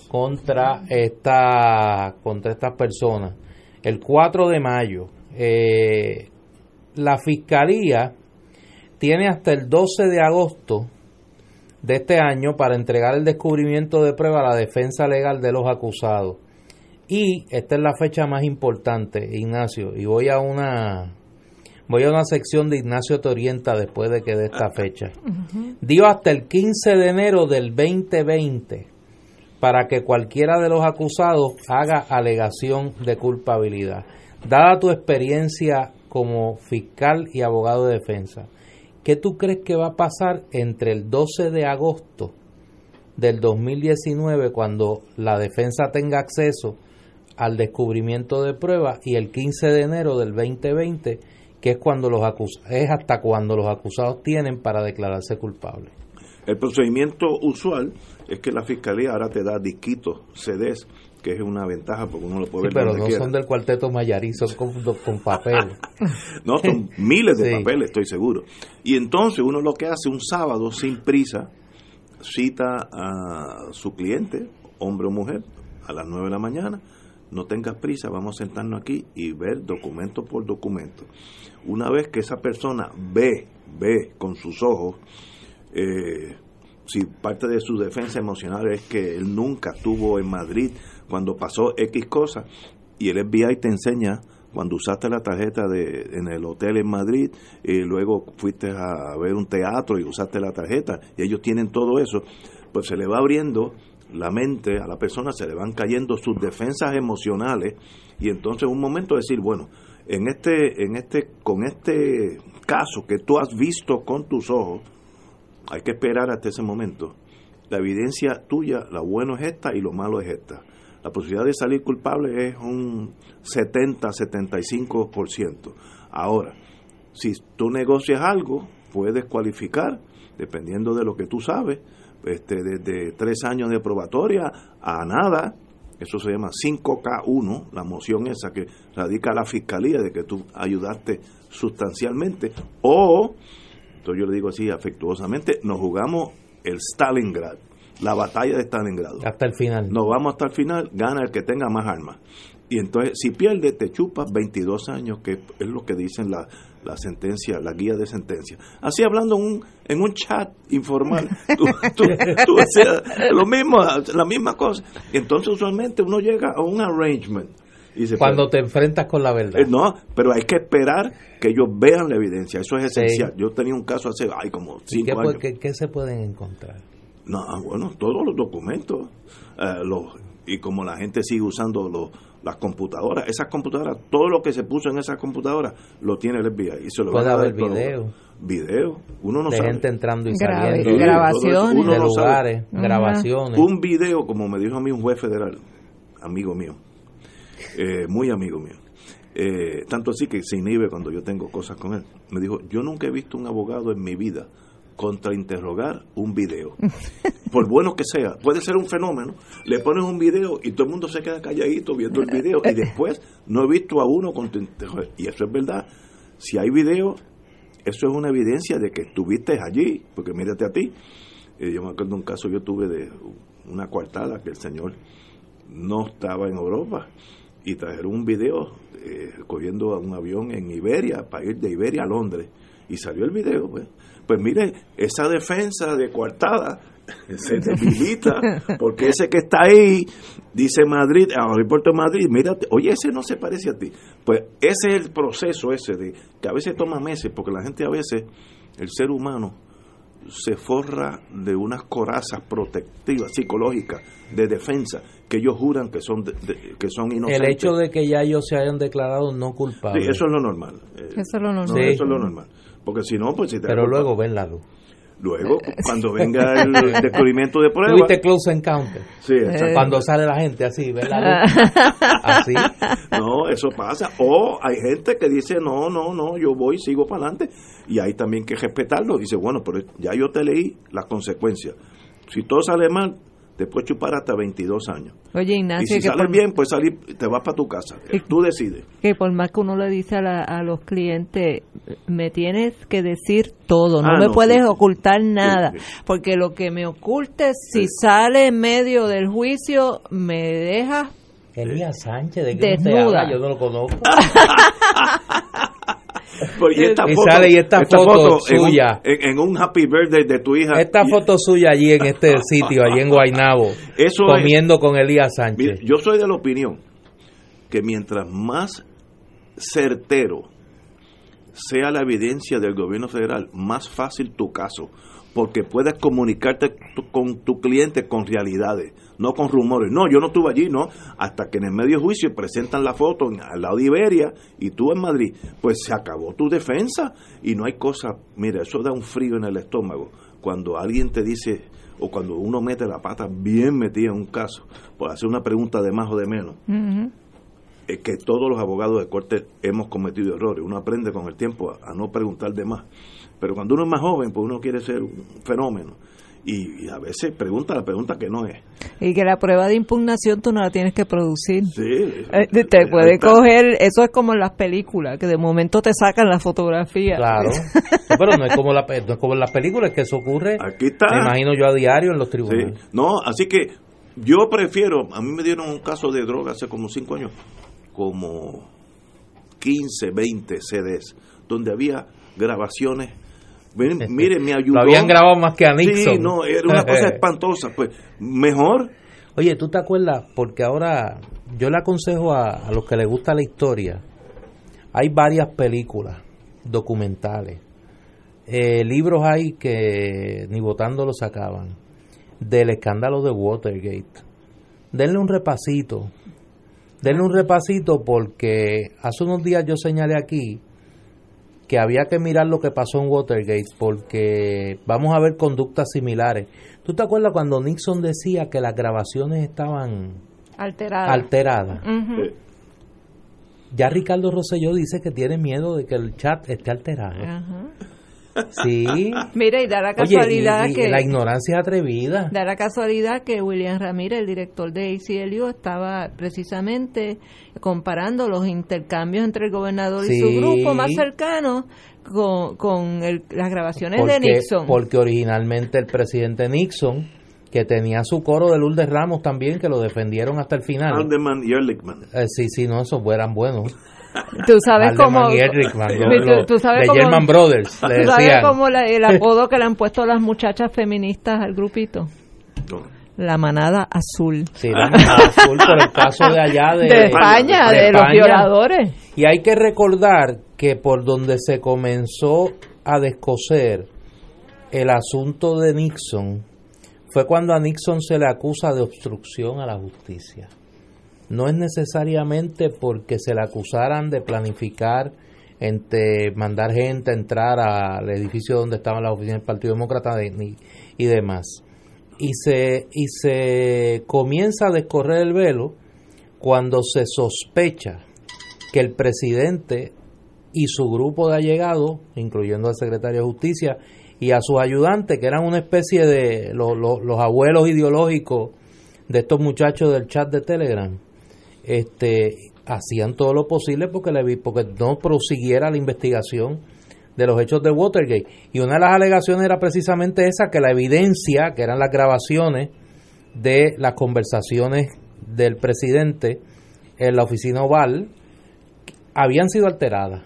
contra esta contra estas personas el 4 de mayo eh, la fiscalía tiene hasta el 12 de agosto de este año para entregar el descubrimiento de prueba a la defensa legal de los acusados. Y esta es la fecha más importante Ignacio y voy a una Voy a una sección de Ignacio Torienta después de que de esta fecha. Dio hasta el 15 de enero del 2020 para que cualquiera de los acusados haga alegación de culpabilidad. Dada tu experiencia como fiscal y abogado de defensa, ¿qué tú crees que va a pasar entre el 12 de agosto del 2019 cuando la defensa tenga acceso al descubrimiento de pruebas y el 15 de enero del 2020 que es cuando los es hasta cuando los acusados tienen para declararse culpables. El procedimiento usual es que la fiscalía ahora te da disquitos, CDs, que es una ventaja porque uno lo puede ver. Pero no son del cuarteto Mayarí, son con, con papel. no, son miles de papeles, estoy seguro. Y entonces uno lo que hace un sábado sin prisa, cita a su cliente, hombre o mujer, a las 9 de la mañana. No tengas prisa, vamos a sentarnos aquí y ver documento por documento. Una vez que esa persona ve, ve con sus ojos, eh, si parte de su defensa emocional es que él nunca estuvo en Madrid cuando pasó X cosa, y el FBI te enseña cuando usaste la tarjeta de, en el hotel en Madrid y luego fuiste a ver un teatro y usaste la tarjeta y ellos tienen todo eso, pues se le va abriendo la mente a la persona, se le van cayendo sus defensas emocionales y entonces un momento decir, bueno, en este, en este, con este caso que tú has visto con tus ojos, hay que esperar hasta ese momento. La evidencia tuya, lo bueno es esta y lo malo es esta. La posibilidad de salir culpable es un 70-75%. Ahora, si tú negocias algo, puedes cualificar, dependiendo de lo que tú sabes, este, desde tres años de probatoria a nada, eso se llama 5K1, la moción esa que radica la fiscalía de que tú ayudaste sustancialmente, o, entonces yo le digo así afectuosamente, nos jugamos el Stalingrad, la batalla de Stalingrad. Hasta el final. Nos vamos hasta el final, gana el que tenga más armas. Y entonces, si pierde, te chupas 22 años, que es lo que dicen la, la sentencia, la guía de sentencia. Así hablando en un, en un chat informal, tú, tú, lo mismo, la misma cosa. Entonces usualmente uno llega a un arrangement. Y Cuando te enfrentas con la verdad. Eh, no, pero hay que esperar que ellos vean la evidencia, eso es esencial. Yo tenía un caso hace, ay, como cinco qué, años. ¿qué, se pueden encontrar? No, bueno, todos los documentos, eh, los, y como la gente sigue usando los las computadoras, esas computadoras, todo lo que se puso en esas computadoras lo tiene el FBI. Y se lo Puede van a haber video. Video, uno no de sabe. gente entrando y saliendo. Sí, grabaciones. uno de no lugares, grabaciones. Un video, como me dijo a mí un juez federal, amigo mío, eh, muy amigo mío, eh, tanto así que se inhibe cuando yo tengo cosas con él, me dijo, yo nunca he visto un abogado en mi vida contrainterrogar un video. Por bueno que sea, puede ser un fenómeno, le pones un video y todo el mundo se queda calladito viendo el video y después no he visto a uno contrainterrogar. Y eso es verdad, si hay video, eso es una evidencia de que estuviste allí, porque mírate a ti, eh, yo me acuerdo un caso yo tuve de una coartada que el señor no estaba en Europa y trajeron un video eh, cogiendo a un avión en Iberia para ir de Iberia a Londres y salió el video pues, pues mire esa defensa de coartada se debilita porque ese que está ahí dice Madrid al aeropuerto de Madrid mírate oye ese no se parece a ti pues ese es el proceso ese de que a veces toma meses porque la gente a veces el ser humano se forra de unas corazas protectivas psicológicas de defensa que ellos juran que son de- de- que son inocentes. El hecho de que ya ellos se hayan declarado no Sí, culpables. eso es lo normal. Eh, Eso es lo no, normal. Sí. eso es lo normal. Porque si no, pues si te pero luego ven la luz. luego cuando venga el descubrimiento de prueba, Tuviste Close Encounter. sí, exacto. Cuando sale la gente así, ven la luz. Así. no, eso pasa. O hay gente que dice, no, no, no, yo voy, sigo para adelante. Y hay también que respetarlo. Dice, bueno, pero ya yo te leí las consecuencias. Si todo sale mal, te puedes chupar hasta 22 años. Oye, Y Ignacio, si que, sale por, bien, pues salir, te vas para tu casa. Tú decides. que por más que uno le dice a, la- a los clientes, me tienes que decir todo, no Ah, me no, puedes sí, ocultar nada, sí. porque lo que me ocultes, si Sí. sale en medio del juicio, me deja Elías Sánchez, ¿de qué usted Desnuda. habla? Yo no lo conozco. Y esta Y foto, sale y esta foto en un- suya. En, en un happy birthday de tu hija. Esta foto suya allí en este sitio, allí en Guaynabo, Eso comiendo con Elías Sánchez. yo soy de la opinión que mientras más certero sea la evidencia del gobierno federal, más fácil tu caso, porque puedes comunicarte con tu cliente con realidades, no con rumores. No, yo no estuve allí, no, hasta que en el medio juicio presentan la foto en- al lado de Iberia y tú en Madrid, pues se acabó tu defensa y no hay cosa, mira, eso da un frío en el estómago cuando alguien te dice o cuando uno mete la pata bien metida en un caso por hacer una pregunta de más o de menos Ujú. es que todos los abogados de corte hemos cometido errores. Uno aprende con el tiempo a, a no preguntar de más. Pero cuando uno es más joven, pues uno quiere ser un fenómeno. Y, y a veces pregunta la pregunta que no es. y que la prueba de impugnación tú no la tienes que producir. Sí, Eh, Te puede está. coger, eso es como en las películas, que de momento te sacan la fotografía. Claro. No, pero no es como la, no es como en las películas que eso ocurre. Aquí está. Me imagino yo a diario en los Sí. tribunales. No, así que yo prefiero, a mí me dieron un caso de droga hace como cinco años, como 15, 20 CDs, donde había grabaciones. Miren, mire, me ayudó. Lo habían grabado más que a Nixon. Sí, no, era una cosa espantosa. Pues mejor Oye, ¿tú te acuerdas? Porque ahora yo le aconsejo a, a los que les gusta la historia. Hay varias películas documentales. Eh, libros hay que ni votando los sacaban. Del escándalo de Watergate. Denle un repasito. Denle un repasito porque hace unos días yo señalé aquí que había que mirar lo que pasó en Watergate porque vamos a ver conductas similares. ¿Tú te acuerdas cuando Nixon decía que las grabaciones estaban Alterada. alteradas? Eh, Ya Ricardo Rosselló dice que tiene miedo de que el chat esté alterado. Ajá. Sí. Mira, y da la Oye, casualidad y- y que... la ignorancia es atrevida. Da la casualidad que William Ramírez, el director de ACLU, estaba precisamente comparando los intercambios entre el gobernador y su grupo más cercano con, con el- las grabaciones de Nixon. porque originalmente el presidente Nixon, que tenía su coro de Lourdes Ramos también, que lo defendieron hasta el final. Haldeman y Ehrlichman. Eh, sí, sí, no, esos eran buenos. Tú sabes cómo... Brothers, le ¿Tú sabes cómo la- el apodo que le han puesto las muchachas feministas al grupito? No. La manada azul. Sí, la manada azul por el caso de allá de, De, España, de, los España. violadores. Y hay que recordar que por donde se comenzó a descoser el asunto de Nixon fue cuando a Nixon se le acusa de obstrucción a la justicia. No es necesariamente porque se le acusaran de planificar entre mandar gente a entrar al edificio donde estaban las oficinas del Partido Demócrata y demás. Y se, y se comienza a descorrer el velo cuando se sospecha que el presidente y su grupo de allegados, incluyendo al secretario de Justicia y a sus ayudantes, que eran una especie de los, los abuelos ideológicos de estos muchachos del chat de Telegram, este, hacían todo lo posible porque, le, porque no prosiguiera la investigación de los hechos de Watergate. Y una de las alegaciones era precisamente esa, que la evidencia, que eran las grabaciones de las conversaciones del presidente en la oficina oval, habían sido alteradas.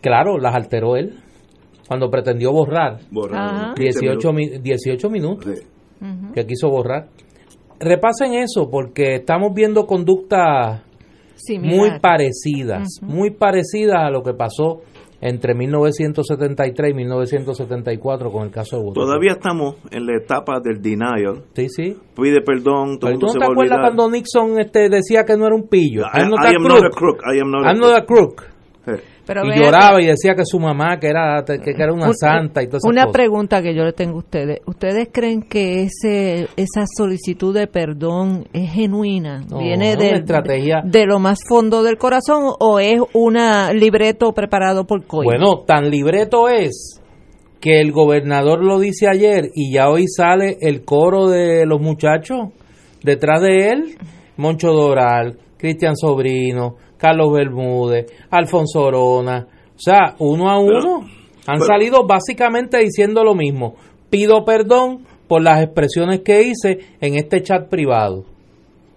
Claro, las alteró él cuando pretendió borrar, 18, 18 minutos que quiso borrar repasen eso porque estamos viendo conductas muy parecidas, muy parecidas a lo que pasó entre 1973 y 1974 con el caso de Woodward. Todavía estamos en la etapa del denial. Sí, sí. Pide perdón. Todo ¿Tú no te acuerdas cuando Nixon este, decía que no era un pillo? I, am not a crook. I am not a crook y lloraba y decía que su mamá que era que, era una santa y todo. Una pregunta que yo le tengo a ustedes. ¿Ustedes creen que ese esa solicitud de perdón es genuina? ¿Viene de, estrategia. de lo más fondo del corazón o es un libreto preparado por Coy? Bueno, tan libreto es que el gobernador lo dice ayer y ya hoy sale el coro de los muchachos detrás de él, Moncho Doral, Cristian Sobrino, Carlos Bermúdez, Alfonso Orona, o sea, uno a uno han salido básicamente diciendo lo mismo. Pido perdón por las expresiones que hice en este chat privado.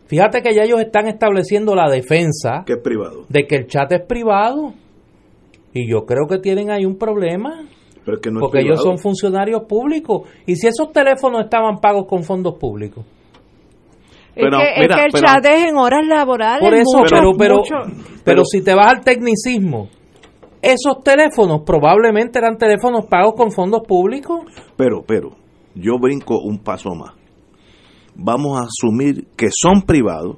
Fíjate que ya ellos están estableciendo la defensa privado? de que el chat es privado. Y yo creo que tienen ahí un problema. porque ellos son funcionarios públicos. ¿Y si esos teléfonos estaban pagos con fondos públicos? Es, que, el chat es en horas laborales. Por eso, pero, pero, pero, si te vas al tecnicismo, esos teléfonos probablemente eran teléfonos pagos con fondos públicos. Pero, pero, yo brinco un paso más. Vamos a asumir que son privados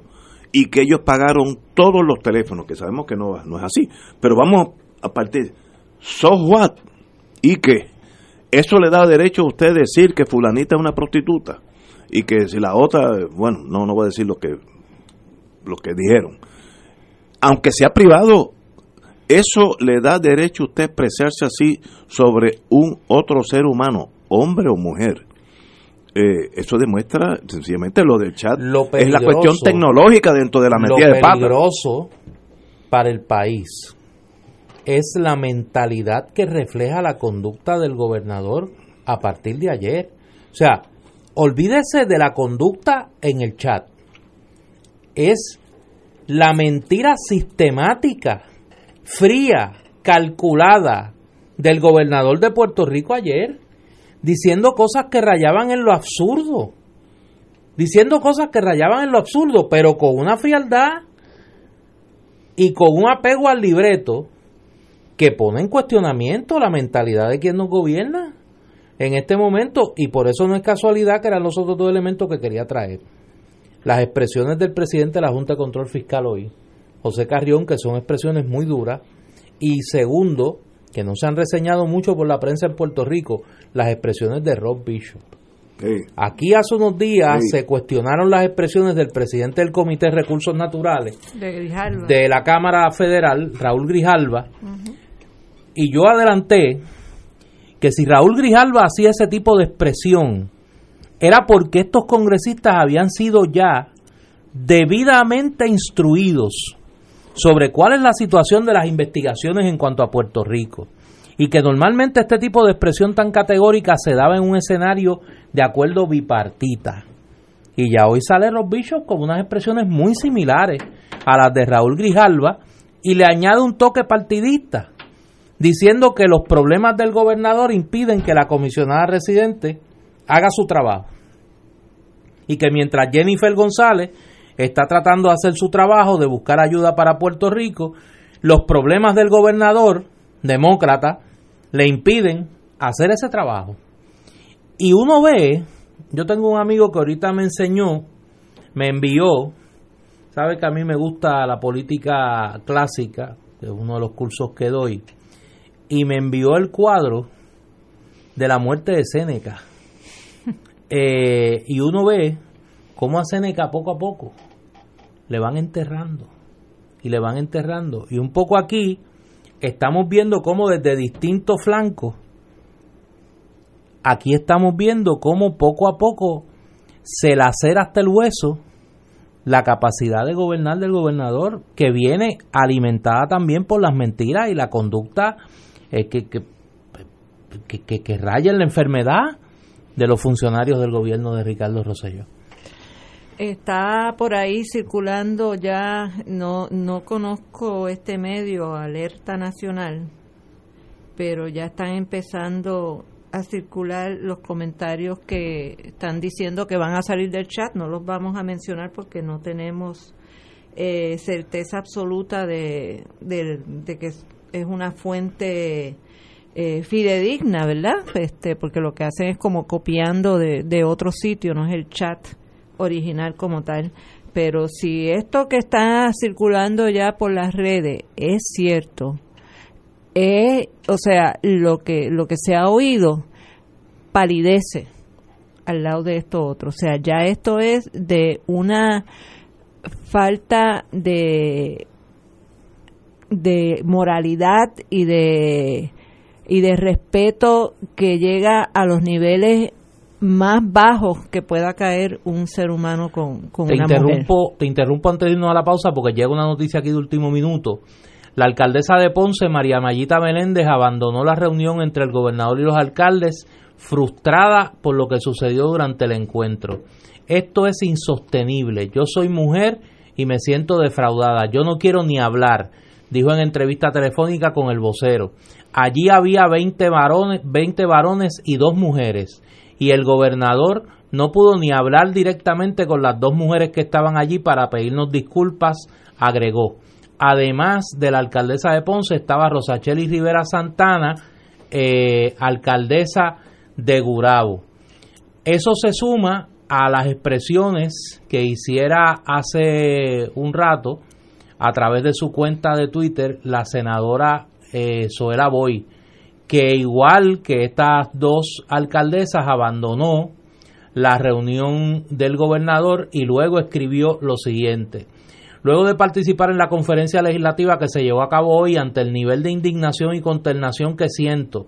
y que ellos pagaron todos los teléfonos, que sabemos que no, no es así. Pero vamos a partir, ¿so what? ¿Y qué? Eso le da derecho a usted decir que fulanita es una prostituta y que si la otra, bueno, no, no voy a decir lo que, lo que dijeron. Aunque sea privado, eso le da derecho a usted expresarse así sobre un otro ser humano, hombre o mujer. Eh, eso demuestra sencillamente lo del chat. es la cuestión tecnológica dentro de la metida de pata. Lo peligroso para el país es la mentalidad que refleja la conducta del gobernador a partir de ayer. O sea, olvídese de la conducta en el chat. Es la mentira sistemática, fría, calculada del gobernador de Puerto Rico ayer, diciendo cosas que rayaban en lo absurdo, diciendo cosas que rayaban en lo absurdo, pero con una frialdad y con un apego al libreto que pone en cuestionamiento la mentalidad de quien nos gobierna en este momento y por eso no es casualidad que eran los otros dos elementos que quería traer. Las expresiones del presidente de la Junta de Control Fiscal hoy, José Carrión, que son expresiones muy duras, y segundo, que no se han reseñado mucho por la prensa en Puerto Rico, las expresiones de Rob Bishop. Aquí hace unos días se cuestionaron las expresiones del presidente del Comité de Recursos Naturales de, la Cámara Federal, Raúl Grijalva, y yo adelanté que si Raúl Grijalva hacía ese tipo de expresión, era porque estos congresistas habían sido ya debidamente instruidos sobre cuál es la situación de las investigaciones en cuanto a Puerto Rico y que normalmente este tipo de expresión tan categórica se daba en un escenario de acuerdo bipartita. Y ya hoy sale Rob Bishop con unas expresiones muy similares a las de Raúl Grijalva y le añade un toque partidista diciendo que los problemas del gobernador impiden que la comisionada residente haga su trabajo. Y que mientras Jennifer González está tratando de hacer su trabajo de buscar ayuda para Puerto Rico, los problemas del gobernador, demócrata, le impiden hacer ese trabajo. Y uno ve, yo tengo un amigo que ahorita me enseñó, me envió sabe que a mí me gusta la política clásica, que es uno de los cursos que doy, y me envió el cuadro de la muerte de Séneca. Eh, y uno ve cómo a Séneca poco a poco le van enterrando y le van enterrando. Y un poco aquí estamos viendo cómo desde distintos flancos, aquí estamos viendo cómo poco a poco se lacera hasta el hueso la capacidad de gobernar del gobernador, que viene alimentada también por las mentiras y la conducta eh, que, que, que, que, raya en la enfermedad de los funcionarios del gobierno de Ricardo Rosselló. Está por ahí circulando ya, no, no conozco este medio, Alerta Nacional, pero ya están empezando a circular los comentarios que están diciendo que van a salir del chat. No los vamos a mencionar porque no tenemos eh, certeza absoluta de, de, que es una fuente eh, fidedigna, ¿verdad? Este, porque lo que hacen es como copiando de, de otro sitio, no es el chat original como tal. Pero si esto que está circulando ya por las redes es cierto, es, o sea, lo que, lo que se ha oído palidece al lado de esto otro. O sea, ya esto es de una falta de, de moralidad y de, y de respeto que llega a los niveles más bajos que pueda caer un ser humano con, con te interrumpo, Te interrumpo antes de irnos a la pausa porque llega una noticia aquí de último minuto. La alcaldesa de Ponce, María Mayita Meléndez, abandonó la reunión entre el gobernador y los alcaldes, frustrada por lo que sucedió durante el encuentro. Esto es insostenible. Yo soy mujer y me siento defraudada. Yo no quiero ni hablar, dijo en entrevista telefónica con el vocero. Allí había 20 varones, 20 varones y dos mujeres. Y el gobernador no pudo ni hablar directamente con las dos mujeres que estaban allí para pedirnos disculpas, agregó. Además de la alcaldesa de Ponce estaba Rosacheli Rivera Santana, eh, alcaldesa de Gurabo. Eso se suma a las expresiones que hiciera hace un rato a través de su cuenta de Twitter la senadora eh, Zoela Boy, que igual que estas dos alcaldesas abandonó la reunión del gobernador y luego escribió lo siguiente. Luego de participar en la conferencia legislativa que se llevó a cabo hoy ante el nivel de indignación y consternación que siento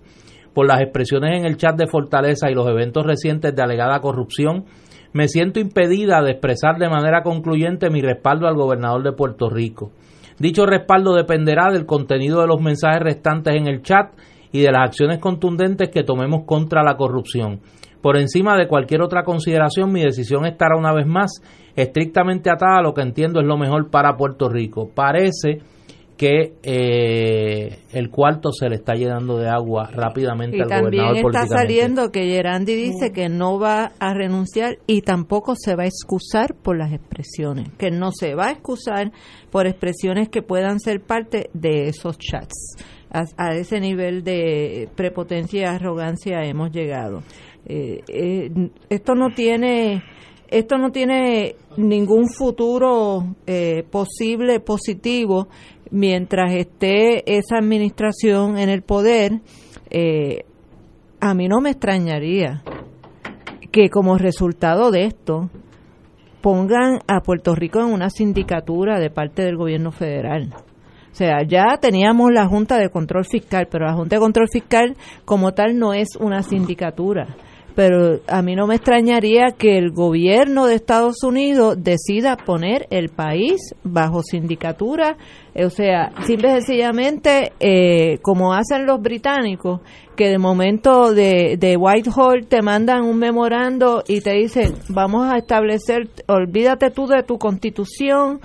por las expresiones en el chat de Fortaleza y los eventos recientes de alegada corrupción, me siento impedida de expresar de manera concluyente mi respaldo al gobernador de Puerto Rico. Dicho respaldo dependerá del contenido de los mensajes restantes en el chat y de las acciones contundentes que tomemos contra la corrupción. Por encima de cualquier otra consideración, mi decisión estará una vez más estrictamente atada a lo que entiendo es lo mejor para Puerto Rico. Parece que eh, el cuarto se le está llenando de agua rápidamente al gobernador. También está saliendo que Gerandi dice que no va a renunciar y tampoco se va a excusar por las expresiones, que no se va a excusar por expresiones que puedan ser parte de esos chats. A, ese nivel de prepotencia y arrogancia hemos llegado. Eh, eh, esto no tiene esto no tiene ningún futuro eh, posible positivo mientras esté esa administración en el poder. Eh, a mí no me extrañaría que como resultado de esto pongan a Puerto Rico en una sindicatura de parte del gobierno federal. O sea, ya teníamos la Junta de Control Fiscal, pero la Junta de Control Fiscal como tal no es una sindicatura pero a mí no me extrañaría que el gobierno de Estados Unidos decida poner el país bajo sindicatura, o sea, simple y sencillamente, eh, como hacen los británicos, que de momento de, de Whitehall te mandan un memorando y te dicen, vamos a establecer, olvídate tú de tu constitución,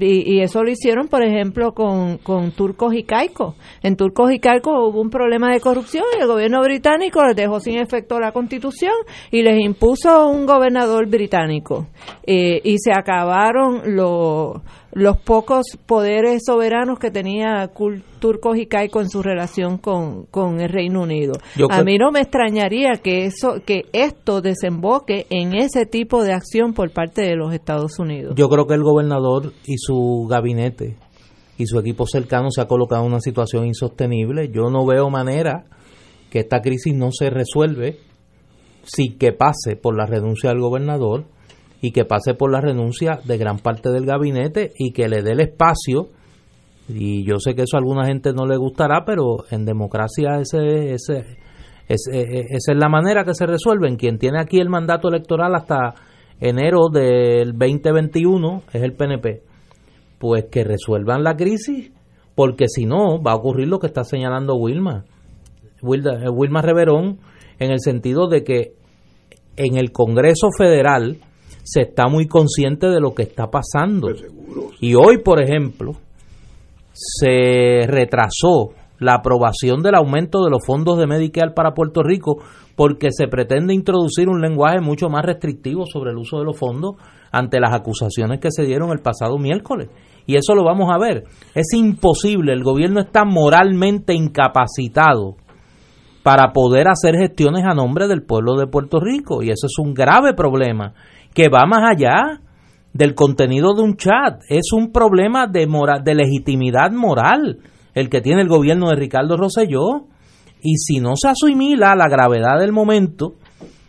y eso lo hicieron, por ejemplo, con, con turcos y caicos. En turcos y caicos hubo un problema de corrupción y el gobierno británico les dejó sin efecto la constitución constitución y les impuso un gobernador británico. Eh, y se acabaron los los pocos poderes soberanos que tenía turcos y en su relación con, con el Reino Unido. a mí no me extrañaría que eso que esto desemboque en ese tipo de acción por parte de los Estados Unidos. Yo creo que el gobernador y su gabinete y su equipo cercano se ha colocado en una situación insostenible. Yo no veo manera que esta crisis no se resuelve sin que pase por la renuncia del gobernador y que pase por la renuncia de gran parte del gabinete y que le dé el espacio y yo sé que eso a alguna gente no le gustará, pero en democracia ese, ese, ese, esa es la manera que se resuelve. Quien tiene aquí el mandato electoral hasta enero del 2021 es el PNP. Pues que resuelvan la crisis, porque si no va a ocurrir lo que está señalando Wilma. Wilma, Wilma Reverón, en el sentido de que en el Congreso Federal se está muy consciente de lo que está pasando. Y hoy, por ejemplo, se retrasó la aprobación del aumento de los fondos de Medicare para Puerto Rico porque se pretende introducir un lenguaje mucho más restrictivo sobre el uso de los fondos ante las acusaciones que se dieron el pasado miércoles. Y eso lo vamos a ver. Es imposible, el gobierno está moralmente incapacitado para poder hacer gestiones a nombre del pueblo de Puerto Rico y eso es un grave problema que va más allá del contenido de un chat. Es un problema de, de legitimidad moral el que tiene el gobierno de Ricardo Rosselló. Y si no se asimila la gravedad del momento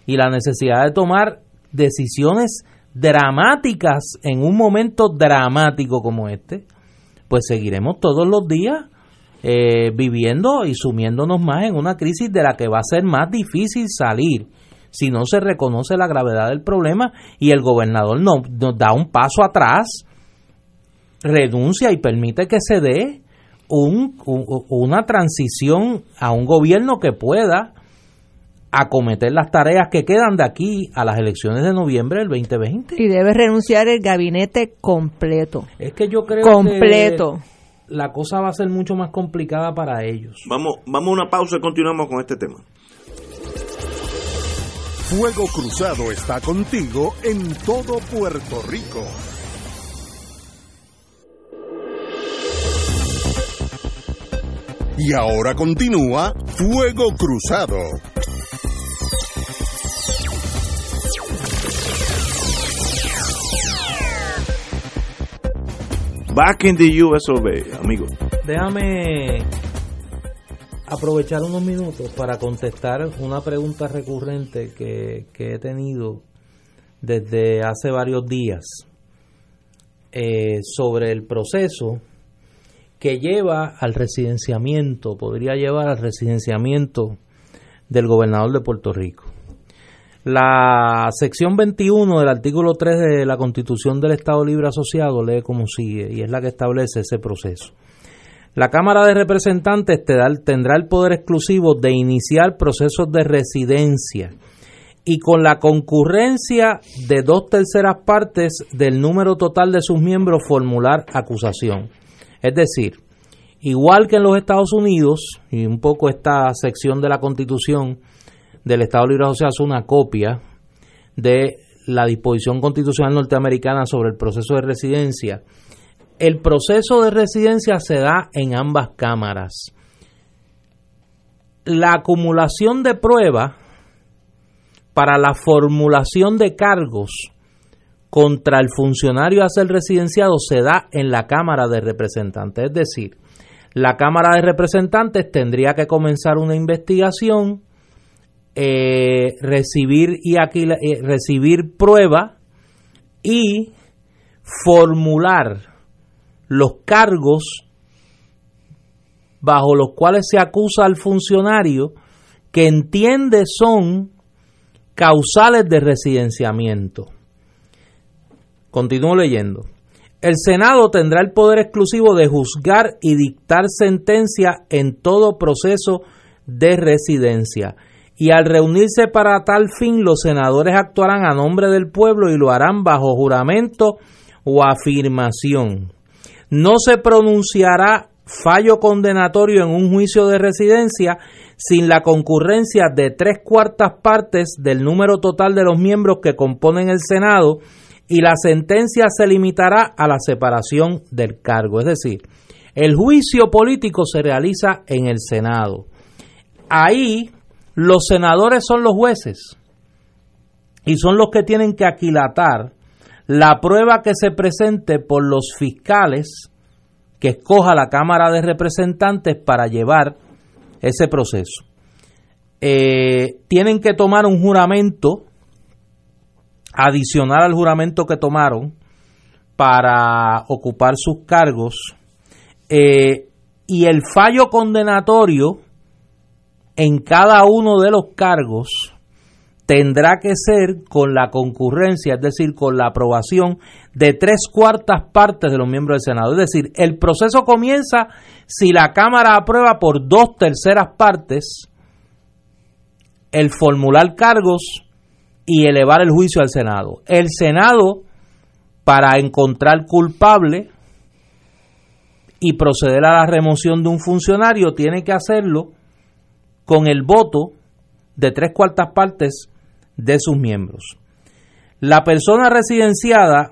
y la necesidad de tomar decisiones dramáticas en un momento dramático como este, pues seguiremos todos los días eh, viviendo y sumiéndonos más en una crisis de la que va a ser más difícil salir si no se reconoce la gravedad del problema y el gobernador no, nos da un paso atrás, renuncia y permite que se dé un, una transición a un gobierno que pueda acometer las tareas que quedan de aquí a las elecciones de noviembre del 2020. Y debe renunciar el gabinete completo. Es que yo creo completo. que la cosa va a ser mucho más complicada para ellos. Vamos, vamos a una pausa y continuamos con este tema. Fuego Cruzado está contigo en todo Puerto Rico. Y ahora continúa Fuego Cruzado. Back in the US amigo. Déjame aprovechar unos minutos para contestar una pregunta recurrente que, he tenido desde hace varios días eh, sobre el proceso que lleva al residenciamiento, podría llevar al residenciamiento del gobernador de Puerto Rico. La sección 21 del artículo 3 de la Constitución del Estado Libre Asociado lee como sigue y es la que establece ese proceso. La Cámara de Representantes tendrá el poder exclusivo de iniciar procesos de residencia y con la concurrencia de dos terceras partes del número total de sus miembros formular acusación. Es decir, igual que en los Estados Unidos, y un poco esta sección de la Constitución del Estado Libre Asociado es una copia de la disposición constitucional norteamericana sobre el proceso de residencia, el proceso de residencia se da en ambas cámaras. La acumulación de pruebas para la formulación de cargos contra el funcionario a ser residenciado se da en la Cámara de Representantes. Es decir, la Cámara de Representantes tendría que comenzar una investigación, eh, recibir, y aquí, eh, recibir prueba y formular los cargos bajo los cuales se acusa al funcionario que entiende son causales de residenciamiento. Continúo leyendo. El Senado tendrá el poder exclusivo de juzgar y dictar sentencia en todo proceso de residencia. Y al reunirse para tal fin, los senadores actuarán a nombre del pueblo y lo harán bajo juramento o afirmación no se pronunciará fallo condenatorio en un juicio de residencia sin la concurrencia de tres cuartas partes del número total de los miembros que componen el Senado y la sentencia se limitará a la separación del cargo. Es decir, el juicio político se realiza en el Senado. Ahí los senadores son los jueces y son los que tienen que aquilatar la prueba que se presente por los fiscales que escoja la Cámara de Representantes para llevar ese proceso. Eh, tienen que tomar un juramento adicional al juramento que tomaron para ocupar sus cargos eh, y el fallo condenatorio en cada uno de los cargos tendrá que ser con la concurrencia, es decir, con la aprobación de tres cuartas partes de los miembros del Senado. Es decir, el proceso comienza si la Cámara aprueba por dos terceras partes el formular cargos y elevar el juicio al Senado. El Senado, para encontrar culpable y proceder a la remoción de un funcionario, tiene que hacerlo con el voto de tres cuartas partes de sus miembros. La persona residenciada,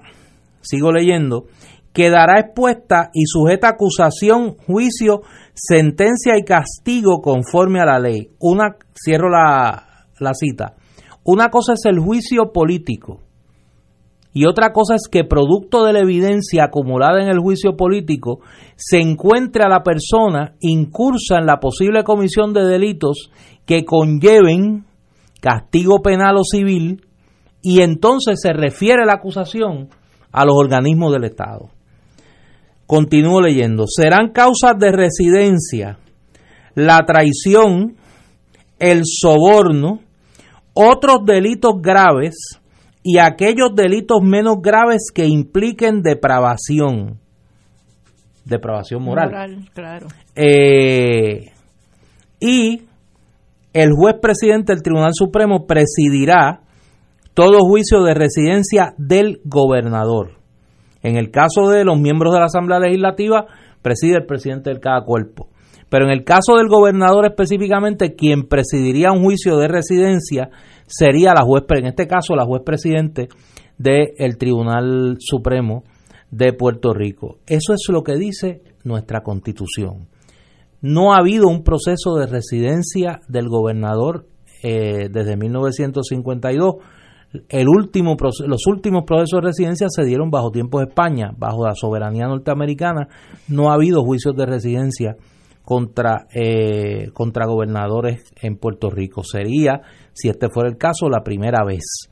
sigo leyendo, quedará expuesta y sujeta a acusación, juicio, sentencia y castigo conforme a la ley. Una, cierro la, la cita. Una cosa es el juicio político y otra cosa es que producto de la evidencia acumulada en el juicio político se encuentre a la persona incursa en la posible comisión de delitos que conlleven castigo penal o civil, y entonces se refiere la acusación a los organismos del Estado. Continúo leyendo. Serán causas de residencia la traición, el soborno, otros delitos graves y aquellos delitos menos graves que impliquen depravación. Depravación moral. claro. Eh, y el juez presidente del Tribunal Supremo presidirá todo juicio de residencia del gobernador. En el caso de los miembros de la Asamblea Legislativa, preside el presidente de cada cuerpo. Pero en el caso del gobernador específicamente, quien presidiría un juicio de residencia sería la juez, en este caso la juez presidente del Tribunal Supremo de Puerto Rico. Eso es lo que dice nuestra constitución no ha habido un proceso de residencia del gobernador eh, desde 1952. El último, los últimos procesos de residencia se dieron bajo tiempos de España, bajo la soberanía norteamericana. No ha habido juicios de residencia contra, eh, contra gobernadores en Puerto Rico. Sería, si este fuera el caso, la primera vez.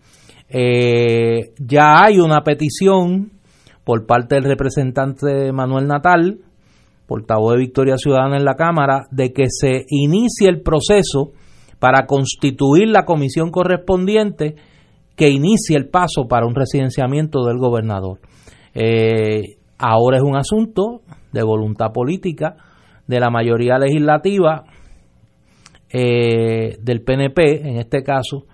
Eh, ya hay una petición por parte del representante Manuel Natal, portavoz de Victoria Ciudadana en la Cámara, de que se inicie el proceso para constituir la comisión correspondiente que inicie el paso para un residenciamiento del gobernador. Eh, ahora es un asunto de voluntad política de la mayoría legislativa eh, del PNP, en este caso,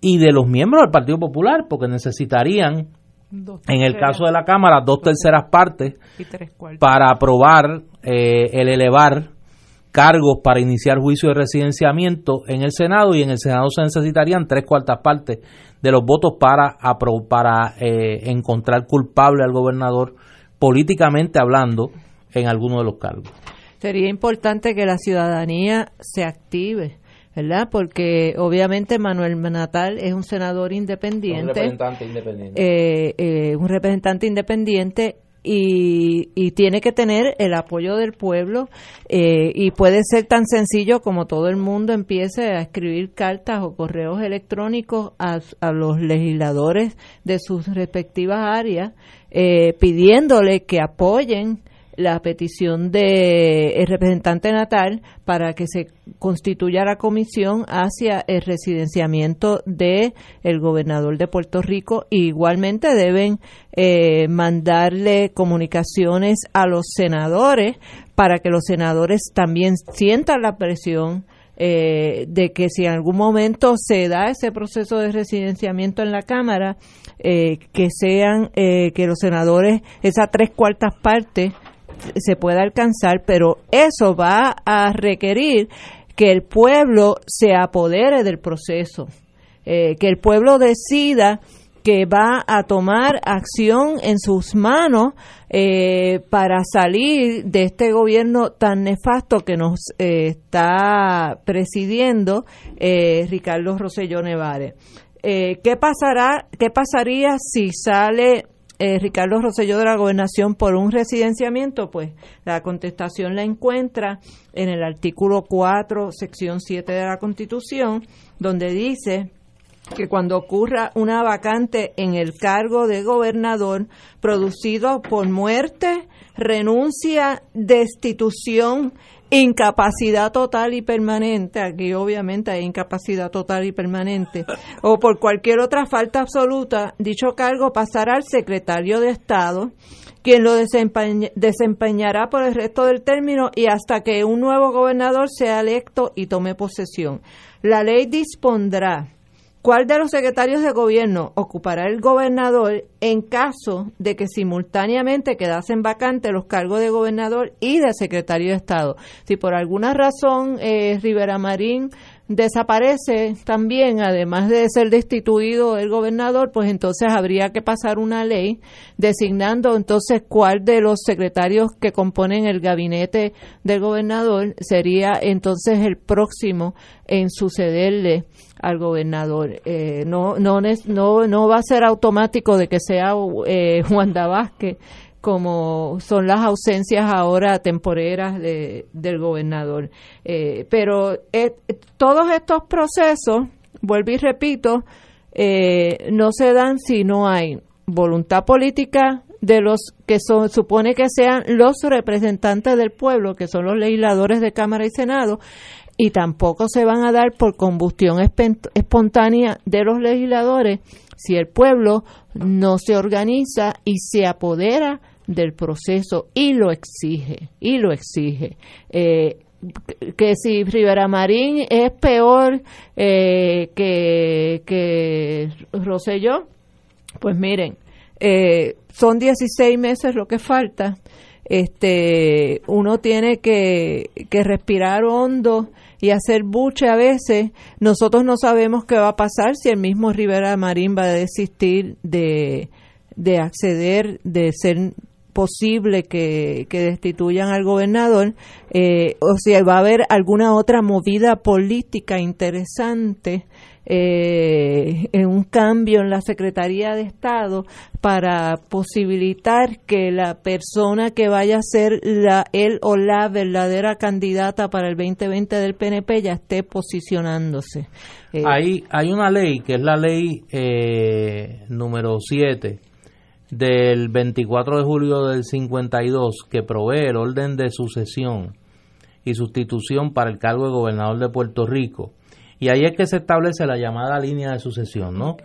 y de los miembros del Partido Popular, porque necesitarían en el caso de la Cámara, dos terceras partes para aprobar eh, el elevar cargos para iniciar juicio de residenciamiento en el Senado y en el Senado se necesitarían tres cuartas partes de los votos para, para eh, encontrar culpable al gobernador políticamente hablando en alguno de los cargos. Sería importante que la ciudadanía se active ¿verdad? Porque obviamente Manuel Natal es un senador independiente. Un representante independiente. Eh, eh, un representante independiente y, y, tiene que tener el apoyo del pueblo eh, y puede ser tan sencillo como todo el mundo empiece a escribir cartas o correos electrónicos a, a los legisladores de sus respectivas áreas pidiéndole que apoyen la petición del el representante natal para que se constituya la comisión hacia el residenciamiento de el gobernador de Puerto Rico. Igualmente deben eh, mandarle comunicaciones a los senadores para que los senadores también sientan la presión eh, de que si en algún momento se da ese proceso de residenciamiento en la Cámara, eh, que sean que los senadores, esas tres cuartas partes, se pueda alcanzar, pero eso va a requerir que el pueblo se apodere del proceso, eh, que el pueblo decida que va a tomar acción en sus manos eh, para salir de este gobierno tan nefasto que nos eh, está presidiendo eh, Ricardo Rosselló Nevares. ¿Qué pasará? ¿Qué pasaría si sale Ricardo Rosselló de la gobernación por un residenciamiento? Pues la contestación la encuentra en el artículo 4, sección 7 de la Constitución, donde dice que cuando ocurra una vacante en el cargo de gobernador producido por muerte, renuncia, destitución, incapacidad total y permanente, aquí obviamente hay incapacidad total y permanente, o por cualquier otra falta absoluta, dicho cargo pasará al secretario de Estado, quien lo desempeñará por el resto del término y hasta que un nuevo gobernador sea electo y tome posesión. La ley dispondrá ¿Cuál de los secretarios de gobierno ocupará el gobernador en caso de que simultáneamente quedasen vacantes los cargos de gobernador y de secretario de Estado? Si por alguna razón eh, Rivera Marín desaparece también, además de ser destituido el gobernador, pues entonces habría que pasar una ley designando entonces cuál de los secretarios que componen el gabinete del gobernador sería entonces el próximo en sucederle al gobernador. Eh, no, no, no, no va a ser automático de que sea eh, Juan Vázquez como son las ausencias ahora temporeras de, del gobernador. Eh, pero eh, todos estos procesos, vuelvo y repito, eh, no se dan si no hay voluntad política de los que son, supone que sean los representantes del pueblo, que son los legisladores de Cámara y Senado, y tampoco se van a dar por combustión espontánea de los legisladores si el pueblo no se organiza y se apodera del proceso y lo exige, y lo exige. Eh, que si Rivera Marín es peor eh, que, que Rosselló, pues miren, eh, son 16 meses lo que falta. Este, uno tiene que, que respirar hondo y hacer buche a veces. Nosotros no sabemos qué va a pasar si el mismo Rivera Marín va a desistir de, de acceder, de ser posible que, destituyan al gobernador, eh, o si va a haber alguna otra movida política interesante eh, en un cambio en la Secretaría de Estado para posibilitar que la persona que vaya a ser la él o la verdadera candidata para el 2020 del PNP ya esté posicionándose. Eh, hay, hay una ley que es la ley número 7 del 24 de julio del 52 que provee el orden de sucesión y sustitución para el cargo de gobernador de Puerto Rico. Y ahí es que se establece la llamada línea de sucesión, ¿no?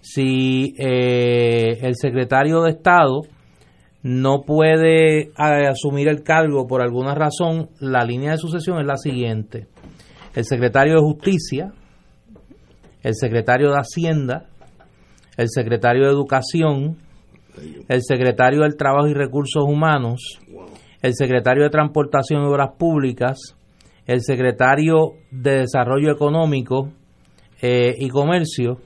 Si eh, el secretario de Estado no puede eh, asumir el cargo por alguna razón, la línea de sucesión es la siguiente. El secretario de Justicia, el secretario de Hacienda, el secretario de Educación, el secretario del Trabajo y Recursos Humanos, el secretario de Transportación y Obras Públicas, el secretario de Desarrollo Económico eh, y Comercio,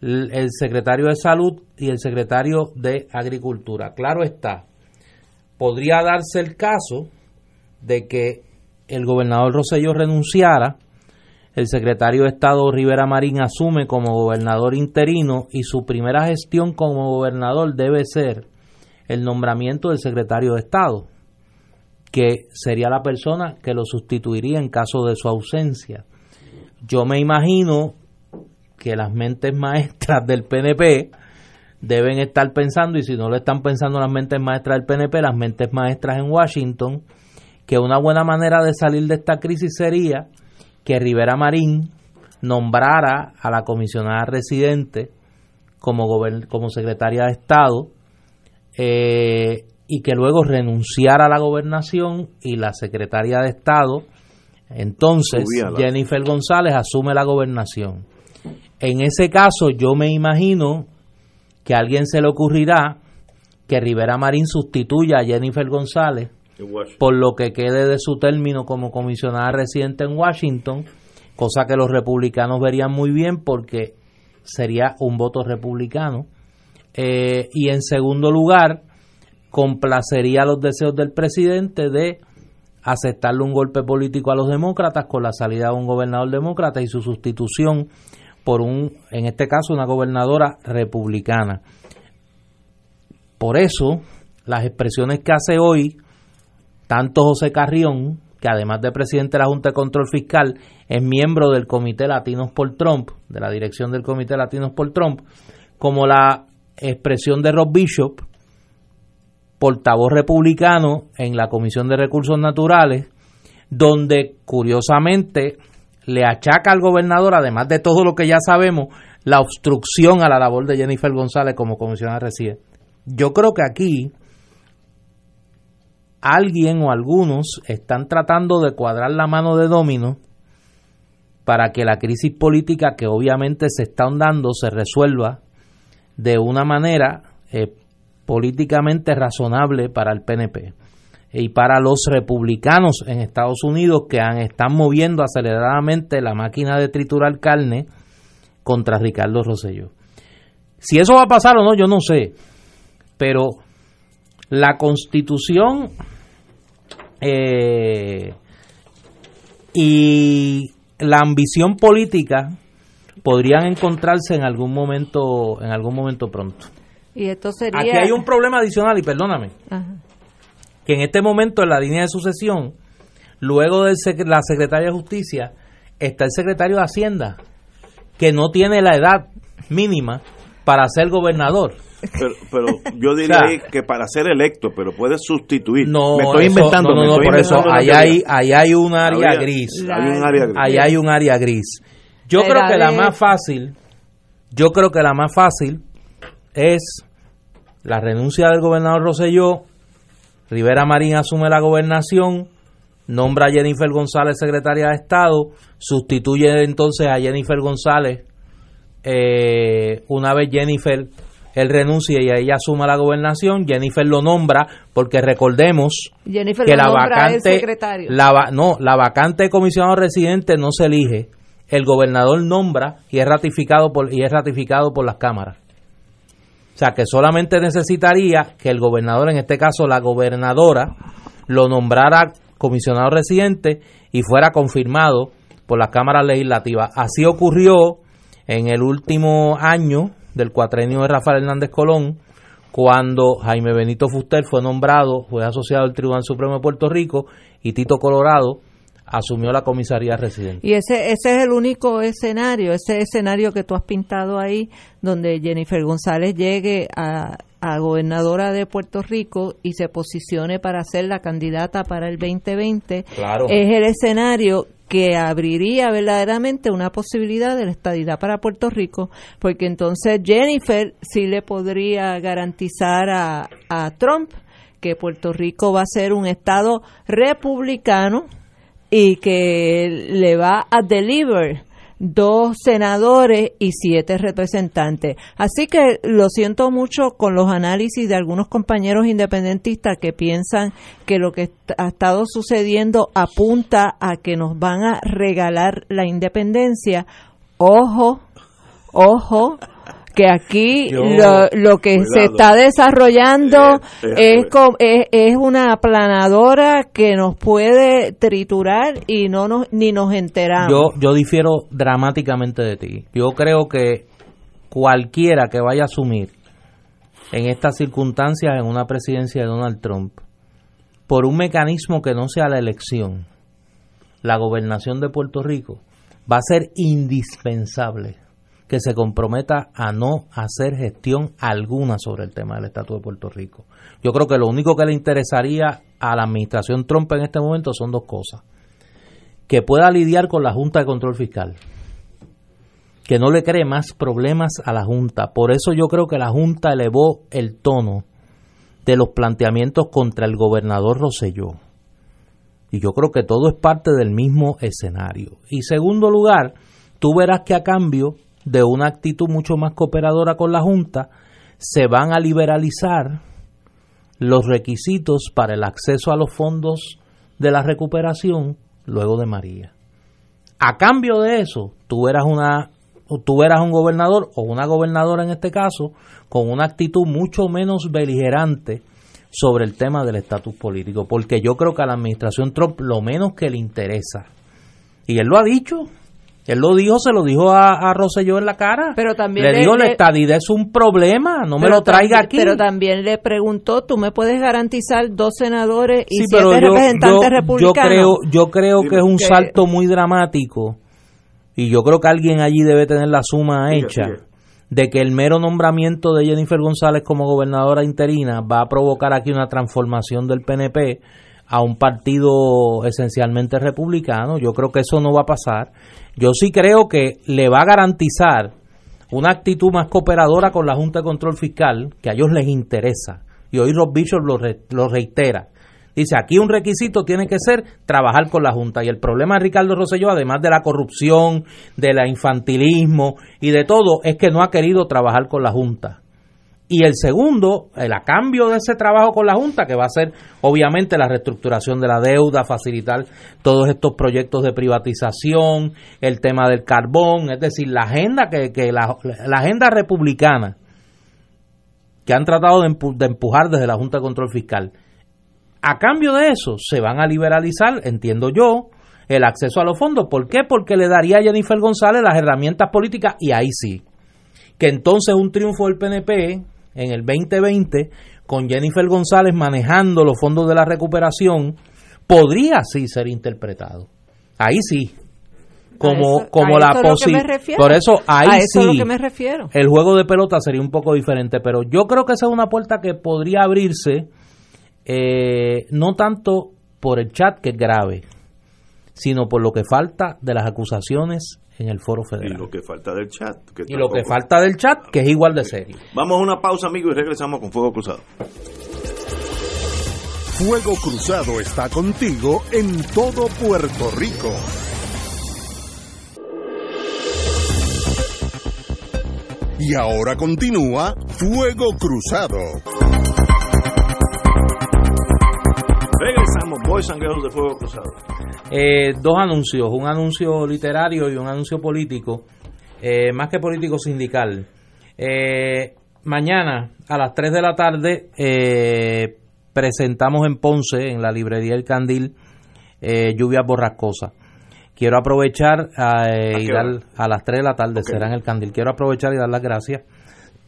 el secretario de Salud y el secretario de Agricultura. Claro está, podría darse el caso de que el gobernador Rosselló renunciara el secretario de Estado Rivera Marín asume como gobernador interino y su primera gestión como gobernador debe ser el nombramiento del secretario de Estado, que sería la persona que lo sustituiría en caso de su ausencia. Yo me imagino que las mentes maestras del PNP deben estar pensando, y si no lo están pensando las mentes maestras del PNP, las mentes maestras en Washington, que una buena manera de salir de esta crisis sería que Rivera Marín nombrara a la comisionada residente como, como secretaria de Estado eh, y que luego renunciara a la gobernación y la secretaria de Estado, entonces Jennifer González asume la gobernación. En ese caso yo me imagino que a alguien se le ocurrirá que Rivera Marín sustituya a Jennifer González por lo que quede de su término como comisionada residente en Washington, cosa que los republicanos verían muy bien porque sería un voto republicano. Eh, y en segundo lugar, complacería los deseos del presidente de aceptarle un golpe político a los demócratas con la salida de un gobernador demócrata y su sustitución por un, en este caso, una gobernadora republicana. Por eso, las expresiones que hace hoy tanto José Carrión, que además de presidente de la Junta de Control Fiscal, es miembro del Comité Latinos por Trump, de la dirección del Comité Latinos por Trump, como la expresión de Rob Bishop, portavoz republicano en la Comisión de Recursos Naturales, donde curiosamente le achaca al gobernador, además de todo lo que ya sabemos, la obstrucción a la labor de Jennifer González como comisionada residente. Yo creo que aquí alguien o algunos están tratando de cuadrar la mano de domino para que la crisis política que obviamente se está ahondando se resuelva de una manera eh, políticamente razonable para el PNP y para los republicanos en Estados Unidos que están moviendo aceleradamente la máquina de triturar carne contra Ricardo Rosselló. Si eso va a pasar o no, yo no sé, pero la constitución eh, y la ambición política podrían encontrarse en algún momento en algún momento pronto. Y esto sería... Aquí hay un problema adicional, y perdóname, que en este momento en la línea de sucesión, luego de la secretaria de Justicia, está el secretario de Hacienda, que no tiene la edad mínima para ser gobernador. Pero, yo diría que para ser electo, pero puede sustituir. No, me estoy inventando. No, no, por eso, ahí hay, ahí hay un área gris. Hay un área gris. Ahí hay un área gris. Yo creo que la más fácil, yo creo que la más fácil es la renuncia del gobernador Roselló, Rivera Marín asume la gobernación, nombra a Jennifer González secretaria de Estado, sustituye entonces a Jennifer González eh, una vez Jennifer él renuncia y ella asuma la gobernación, Jennifer lo nombra porque recordemos que la vacante La, no, la vacante de comisionado residente no se elige, el gobernador nombra y es ratificado por y es ratificado por las cámaras. O sea, que solamente necesitaría que el gobernador, en este caso la gobernadora, lo nombrara comisionado residente y fuera confirmado por las cámaras legislativas. Así ocurrió en el último año del cuatrenio de Rafael Hernández Colón, cuando Jaime Benito Fuster fue nombrado, fue asociado al Tribunal Supremo de Puerto Rico y Tito Colorado asumió la comisaría residente. Y ese, ese es el único escenario, ese escenario que tú has pintado ahí, donde Jennifer González llegue a, a gobernadora de Puerto Rico y se posicione para ser la candidata para el 2020, claro. es el escenario que abriría verdaderamente una posibilidad de la estadidad para Puerto Rico, porque entonces Jennifer sí le podría garantizar a, a Trump que Puerto Rico va a ser un estado republicano, y que le va a deliver dos senadores y siete representantes. Así que lo siento mucho con los análisis de algunos compañeros independentistas que piensan que lo que ha estado sucediendo apunta a que nos van a regalar la independencia. Ojo, ojo, que aquí lo, que se está desarrollando es, es, una aplanadora que nos puede triturar y no nos, ni nos enteramos. Yo, yo difiero dramáticamente de ti. Yo creo que cualquiera que vaya a asumir en estas circunstancias en una presidencia de Donald Trump, por un mecanismo que no sea la elección, la gobernación de Puerto Rico, va a ser indispensable que se comprometa a no hacer gestión alguna sobre el tema del estatus de Puerto Rico. Yo creo que lo único que le interesaría a la administración Trump en este momento son dos cosas. Que pueda lidiar con la Junta de Control Fiscal. Que no le cree más problemas a la Junta. Por eso yo creo que la Junta elevó el tono de los planteamientos contra el gobernador Roselló. Y yo creo que todo es parte del mismo escenario. Y segundo lugar, tú verás que a cambio de una actitud mucho más cooperadora con la Junta, se van a liberalizar los requisitos para el acceso a los fondos de la recuperación luego de María. A cambio de eso, tú eras una tú eras un gobernador o una gobernadora en este caso con una actitud mucho menos beligerante sobre el tema del estatus político, porque yo creo que a la administración Trump lo menos que le interesa, y él lo ha dicho, él lo dijo, se lo dijo a, a Rosselló en la cara. Pero también le, dijo, la estadidad es un problema, no me lo traiga aquí. Pero también le preguntó, ¿tú me puedes garantizar dos senadores y siete representantes republicanos? Yo creo, yo creo que es un salto muy dramático y yo creo que alguien allí debe tener la suma hecha de que el mero nombramiento de Jennifer González como gobernadora interina va a provocar aquí una transformación del PNP a un partido esencialmente republicano. Yo creo que eso no va a pasar. Yo sí creo que le va a garantizar una actitud más cooperadora con la Junta de Control Fiscal, que a ellos les interesa. Y hoy Rob Bishop lo, lo reitera. Dice, aquí un requisito tiene que ser trabajar con la Junta. Y el problema de Ricardo Rosselló, además de la corrupción, del infantilismo y de todo, es que no ha querido trabajar con la Junta. Y el segundo, el a cambio de ese trabajo con la Junta, que va a ser obviamente la reestructuración de la deuda, facilitar todos estos proyectos de privatización, el tema del carbón, es decir, la agenda que, que la, agenda republicana que han tratado de, empujar desde la Junta de Control Fiscal. A cambio de eso, se van a liberalizar, entiendo yo, el acceso a los fondos. ¿Por qué? Porque le daría a Jennifer González las herramientas políticas y ahí sí. Que entonces un triunfo del PNP en el 2020, con Jennifer González manejando los fondos de la recuperación, podría sí ser interpretado. Ahí sí. Como, como la posibilidad. Por eso ahí sí. que me refiero. El juego de pelota sería un poco diferente, pero yo creo que esa es una puerta que podría abrirse, eh, no tanto por el chat que es grave, sino por lo que falta de las acusaciones en el foro federal. Y lo que falta del chat. y lo que falta del chat, que es igual de serio. Vamos a una pausa, amigos, y regresamos con Fuego Cruzado. Fuego Cruzado está contigo en todo Puerto Rico. Y ahora continúa Fuego Cruzado. Regresamos, Boys and de Fuego Cruzado. Eh, dos anuncios, un anuncio literario y un anuncio político, eh, más que político sindical. Eh, mañana a las 3 de la tarde presentamos en Ponce, en la librería El Candil, Lluvias Borrascosas. Quiero aprovechar y dar a las 3 de la tarde, será en El Candil. Quiero aprovechar y dar las gracias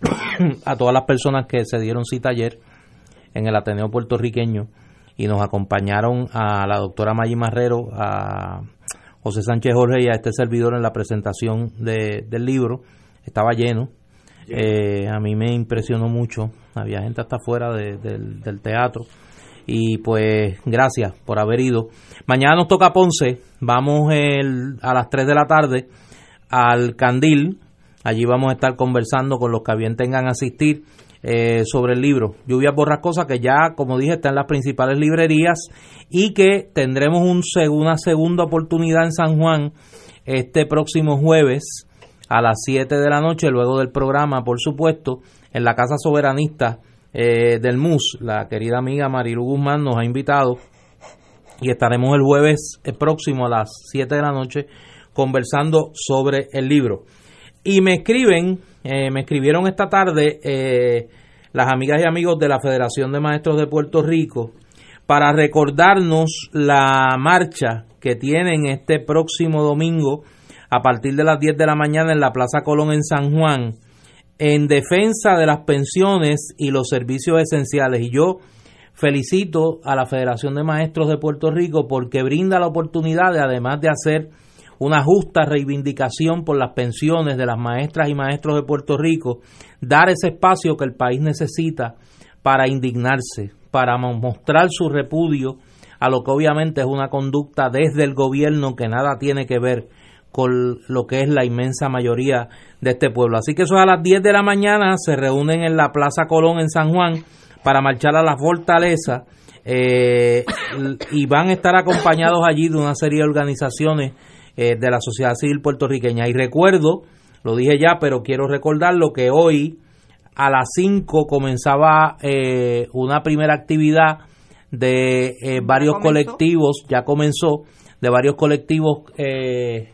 a todas las personas que se dieron cita ayer en el Ateneo puertorriqueño y nos acompañaron a la doctora Maggi Marrero, a José Sánchez Jorge y a este servidor en la presentación de, del libro. Estaba lleno. Eh, a mí me impresionó mucho. Había gente hasta afuera del, teatro. Y pues gracias por haber ido. Mañana nos toca Ponce. Vamos el, a las 3 de la tarde al Candil. Allí vamos a estar conversando con los que bien tengan asistir eh, sobre el libro Lluvias Borrascosas, que ya, como dije, está en las principales librerías y que tendremos un, una segunda oportunidad en San Juan este próximo jueves a las 7 de la noche, luego del programa, por supuesto, en la Casa Soberanista eh, del MUS. La querida amiga Marilu Guzmán nos ha invitado y estaremos el jueves próximo a las 7 de la noche conversando sobre el libro. Y me escriben eh, me escribieron esta tarde eh, las amigas y amigos de la Federación de Maestros de Puerto Rico para recordarnos la marcha que tienen este próximo domingo a partir de las 10 de la mañana en la Plaza Colón en San Juan en defensa de las pensiones y los servicios esenciales. Y yo felicito a la Federación de Maestros de Puerto Rico porque brinda la oportunidad de, además de hacer una justa reivindicación por las pensiones de las maestras y maestros de Puerto Rico, dar ese espacio que el país necesita para indignarse, para mostrar su repudio a lo que obviamente es una conducta desde el gobierno que nada tiene que ver con lo que es la inmensa mayoría de este pueblo. Así que eso a las 10 de la mañana se reúnen en la Plaza Colón en San Juan para marchar a la fortaleza eh, y van a estar acompañados allí de una serie de organizaciones eh, de la sociedad civil puertorriqueña. Y recuerdo, lo dije ya, pero quiero recordar lo que hoy a las 5 comenzaba eh, una primera actividad de eh, varios colectivos, ya comenzó, de varios colectivos eh,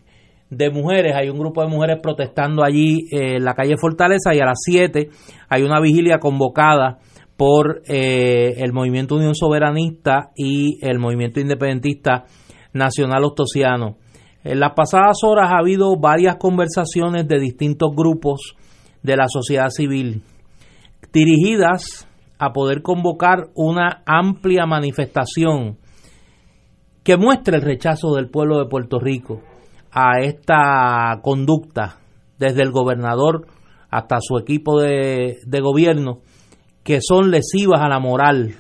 de mujeres. Hay un grupo de mujeres protestando allí en la calle Fortaleza y a las 7 hay una vigilia convocada por el Movimiento Unión Soberanista y el Movimiento Independentista Nacional Ostosiano. En las pasadas horas ha habido varias conversaciones de distintos grupos de la sociedad civil dirigidas a poder convocar una amplia manifestación que muestre el rechazo del pueblo de Puerto Rico a esta conducta desde el gobernador hasta su equipo de, de gobierno que son lesivas a la moral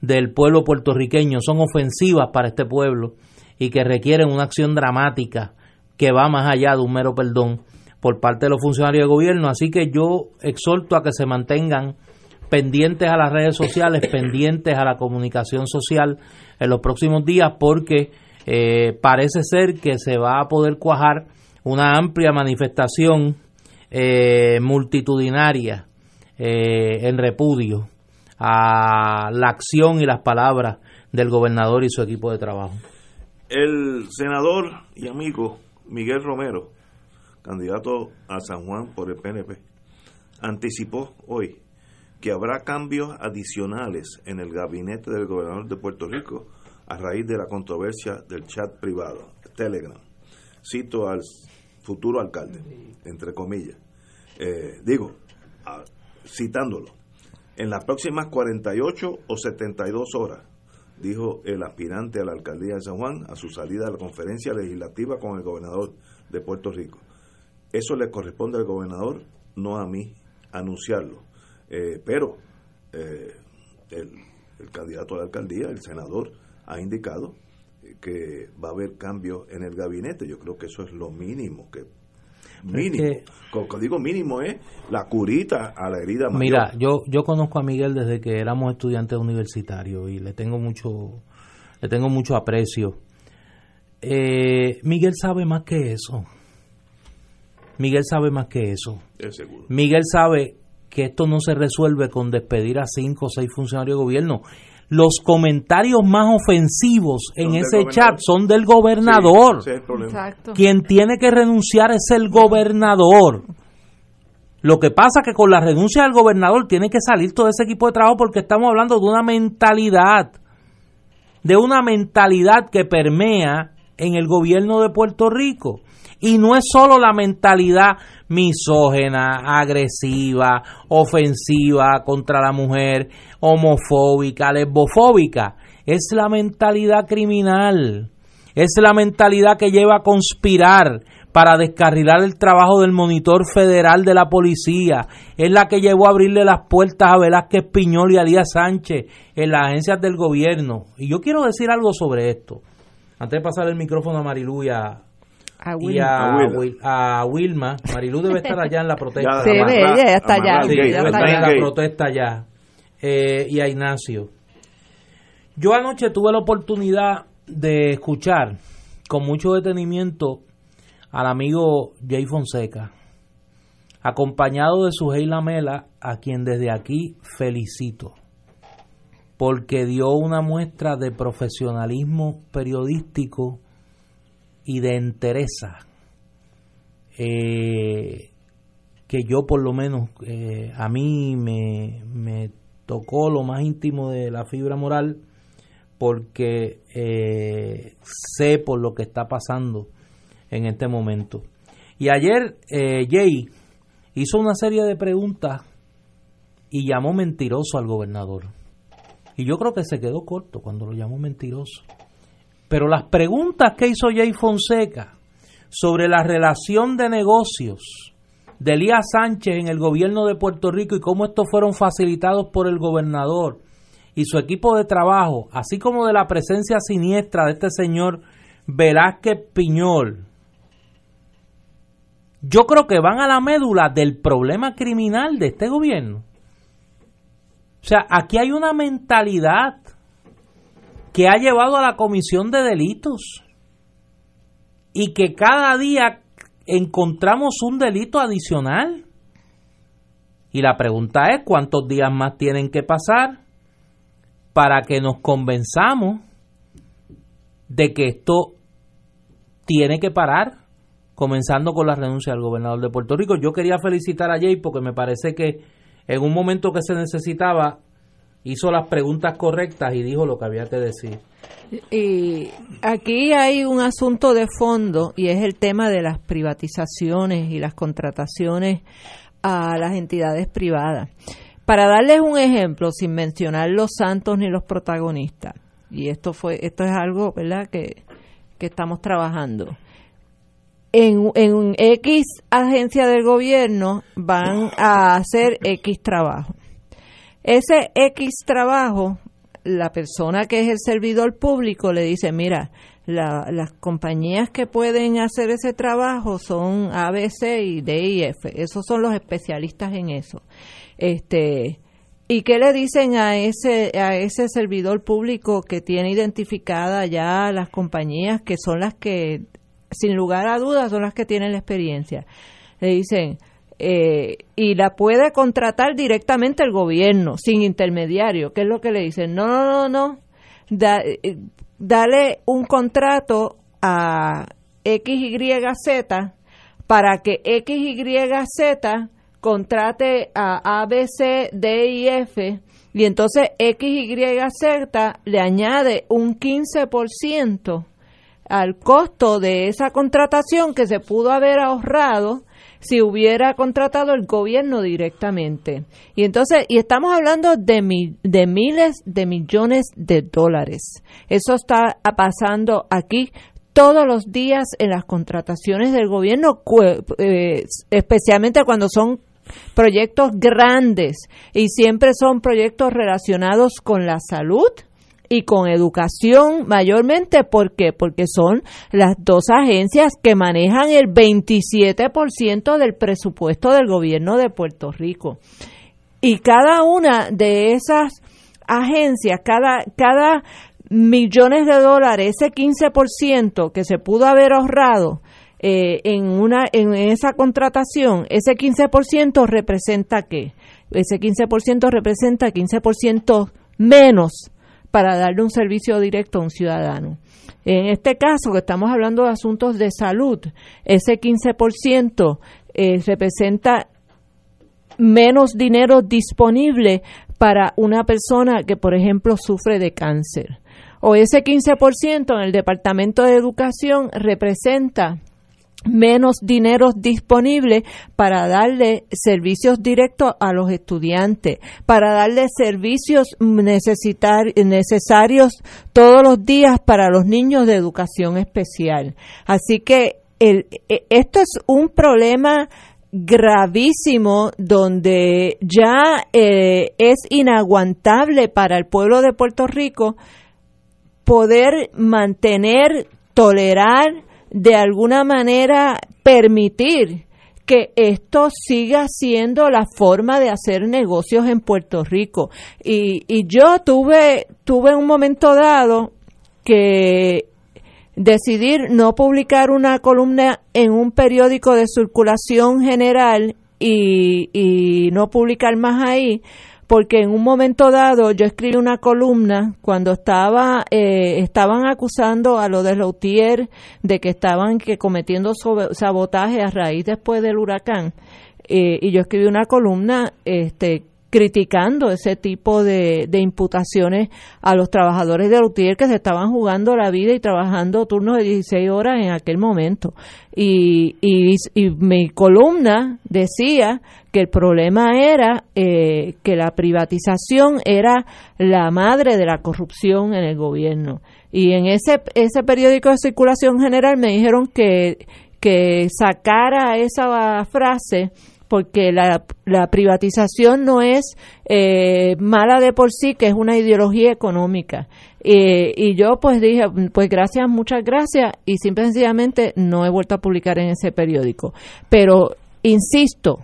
del pueblo puertorriqueño, son ofensivas para este pueblo y que requieren una acción dramática que va más allá de un mero perdón por parte de los funcionarios de gobierno. Así que yo exhorto a que se mantengan pendientes a las redes sociales, pendientes a la comunicación social en los próximos días, porque eh, parece ser que se va a poder cuajar una amplia manifestación eh, multitudinaria eh, en repudio a la acción y las palabras del gobernador y su equipo de trabajo. El senador y amigo Miguel Romero candidato a San Juan por el PNP, anticipó hoy que habrá cambios adicionales en el gabinete del gobernador de Puerto Rico a raíz de la controversia del chat privado, Telegram. Cito al futuro alcalde, entre comillas. Eh, digo, citándolo, en las próximas 48 o 72 horas, dijo el aspirante a la alcaldía de San Juan a su salida de la conferencia legislativa con el gobernador de Puerto Rico. Eso le corresponde al gobernador, no a mí, anunciarlo. Eh, pero eh, el, candidato a la alcaldía, el senador, ha indicado que va a haber cambios en el gabinete. Yo creo que eso es lo mínimo que mínimo. Cuando digo mínimo es la curita a la herida mayor. Mira, yo yo conozco a Miguel desde que éramos estudiantes universitarios y le tengo mucho le tengo mucho aprecio. Eh, Miguel sabe más que eso. Miguel sabe más que eso. Miguel sabe que esto no se resuelve con despedir a cinco o seis funcionarios de gobierno. Los comentarios más ofensivos en ese chat son del gobernador. Quien tiene que renunciar es el gobernador. Lo que pasa es que con la renuncia del gobernador tiene que salir todo ese equipo de trabajo porque estamos hablando de una mentalidad, de una mentalidad que permea en el gobierno de Puerto Rico. Y no es solo la mentalidad misógena, agresiva, ofensiva contra la mujer, homofóbica, lesbofóbica. Es la mentalidad criminal. Es la mentalidad que lleva a conspirar para descarrilar el trabajo del monitor federal de la policía. Es la que llevó a abrirle las puertas a Velázquez Piñol y a Díaz Sánchez en las agencias del gobierno. Y yo quiero decir algo sobre esto. Antes de pasar el micrófono a Marilu y a, a y a, Wilma. Marilú debe estar allá en la protesta. sí, ella está allá. Sí, está en la protesta allá. Eh, y a Ignacio. Yo anoche tuve la oportunidad de escuchar con mucho detenimiento al amigo Jay Fonseca, acompañado de su Lamela, a quien desde aquí felicito, porque dio una muestra de profesionalismo periodístico y de entereza eh, que yo por lo menos eh, a mí me, me, tocó lo más íntimo de la fibra moral porque eh, sé por lo que está pasando en este momento. Y ayer Jay hizo una serie de preguntas y llamó mentiroso al gobernador. Y yo creo que se quedó corto cuando lo llamó mentiroso. Pero las preguntas que hizo Jay Fonseca sobre la relación de negocios de Elías Sánchez en el gobierno de Puerto Rico y cómo estos fueron facilitados por el gobernador y su equipo de trabajo, así como de la presencia siniestra de este señor Velázquez Piñol, yo creo que van a la médula del problema criminal de este gobierno. O sea, aquí hay una mentalidad que ha llevado a la comisión de delitos y que cada día encontramos un delito adicional. Y la pregunta es cuántos días más tienen que pasar para que nos convenzamos de que esto tiene que parar, comenzando con la renuncia del gobernador de Puerto Rico. Yo quería felicitar a Jay porque me parece que en un momento que se necesitaba hizo las preguntas correctas y dijo lo que había que decir. Y aquí hay un asunto de fondo y es el tema de las privatizaciones y las contrataciones a las entidades privadas. Para darles un ejemplo, sin mencionar los santos ni los protagonistas, y esto fue, esto es algo, ¿verdad?, que, que estamos trabajando. En, en X agencia del gobierno van a hacer X trabajo. Ese X trabajo, la persona que es el servidor público le dice, mira, las compañías que pueden hacer ese trabajo son ABC y DIF, esos son los especialistas en eso. Este, ¿Y qué le dicen a ese, a ese servidor público que tiene identificada ya las compañías que son las que, sin lugar a dudas, son las que tienen la experiencia? Le dicen, eh, y la puede contratar directamente el gobierno, sin intermediario. ¿Qué es lo que le dicen? No, no, no, no. Eh, dale un contrato a XYZ para que XYZ contrate a ABC, D y F y entonces XYZ le añade un 15% al costo de esa contratación que se pudo haber ahorrado si hubiera contratado el gobierno directamente. Y entonces, y estamos hablando de, de miles de millones de dólares. Eso está pasando aquí todos los días en las contrataciones del gobierno, eh, especialmente cuando son proyectos grandes y siempre son proyectos relacionados con la salud, y con educación mayormente. ¿Por qué? Porque son las dos agencias que manejan el 27% del presupuesto del gobierno de Puerto Rico. Y cada una de esas agencias, cada, cada millones de dólares, ese 15% que se pudo haber ahorrado, eh, en una en esa contratación, ese 15% representa qué? Ese 15% representa 15% menos para darle un servicio directo a un ciudadano. En este caso, que estamos hablando de asuntos de salud, ese 15% eh, representa menos dinero disponible para una persona que, por ejemplo, sufre de cáncer. O ese 15% en el Departamento de Educación representa menos dinero disponible para darle servicios directos a los estudiantes, para darle servicios necesarios todos los días para los niños de educación especial. Así que e, esto es un problema gravísimo donde ya eh, es inaguantable para el pueblo de Puerto Rico poder mantener, tolerar, de alguna manera permitir que esto siga siendo la forma de hacer negocios en Puerto Rico. Y, y yo tuve, tuve un momento dado que decidir no publicar una columna en un periódico de circulación general y, y no publicar más ahí porque en un momento dado yo escribí una columna cuando estaba eh, estaban acusando a lo de Lautier de que estaban que cometiendo sabotaje a raíz después del huracán eh, y yo escribí una columna este criticando ese tipo de, imputaciones a los trabajadores de Lutier que se estaban jugando la vida y trabajando turnos de 16 horas en aquel momento. Y, y, mi columna decía que el problema era eh, que la privatización era la madre de la corrupción en el gobierno. Y en ese, ese periódico de circulación general me dijeron que, que sacara esa frase porque la, la privatización no es eh, mala de por sí, que es una ideología económica. y yo pues dije, pues gracias, muchas gracias, y simple sencillamente no he vuelto a publicar en ese periódico. Pero, insisto,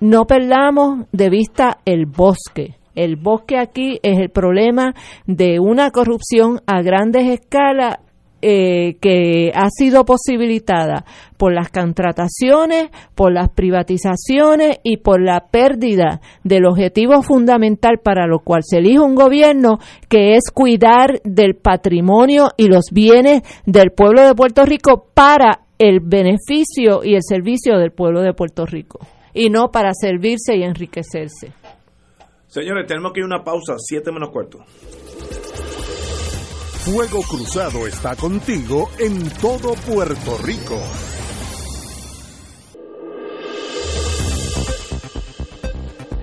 no perdamos de vista el bosque. El bosque aquí es el problema de una corrupción a grandes escalas eh, que ha sido posibilitada por las contrataciones, por las privatizaciones y por la pérdida del objetivo fundamental para lo cual se elige un gobierno, que es cuidar del patrimonio y los bienes del pueblo de Puerto Rico para el beneficio y el servicio del pueblo de Puerto Rico y no para servirse y enriquecerse. Señores, tenemos que ir una pausa, siete menos cuarto. Fuego Cruzado está contigo en todo Puerto Rico.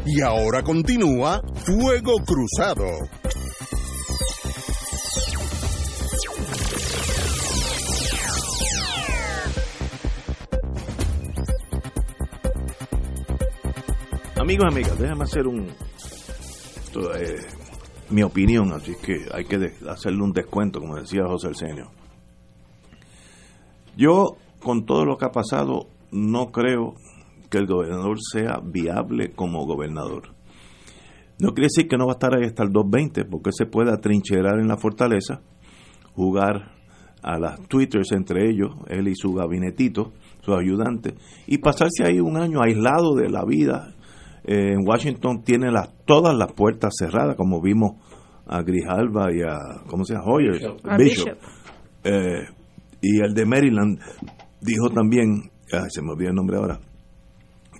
Y ahora continúa Fuego Cruzado. Amigos amigas, déjame hacer un... Eh, mi opinión, así que hay que hacerle un descuento, como decía José Arsenio. Yo, con todo lo que ha pasado, no creo que el gobernador sea viable como gobernador. No quiere decir que no va a estar ahí hasta el 220, porque se puede atrincherar en la fortaleza, jugar a las twitters entre ellos, él y su gabinetito, su ayudante, y pasarse ahí un año aislado de la vida eh, en Washington tiene las, todas las puertas cerradas, como vimos a Grijalva y a, ¿cómo se llama? Hoyer, Bishop. Eh, y el de Maryland dijo también, se me olvidó el nombre ahora,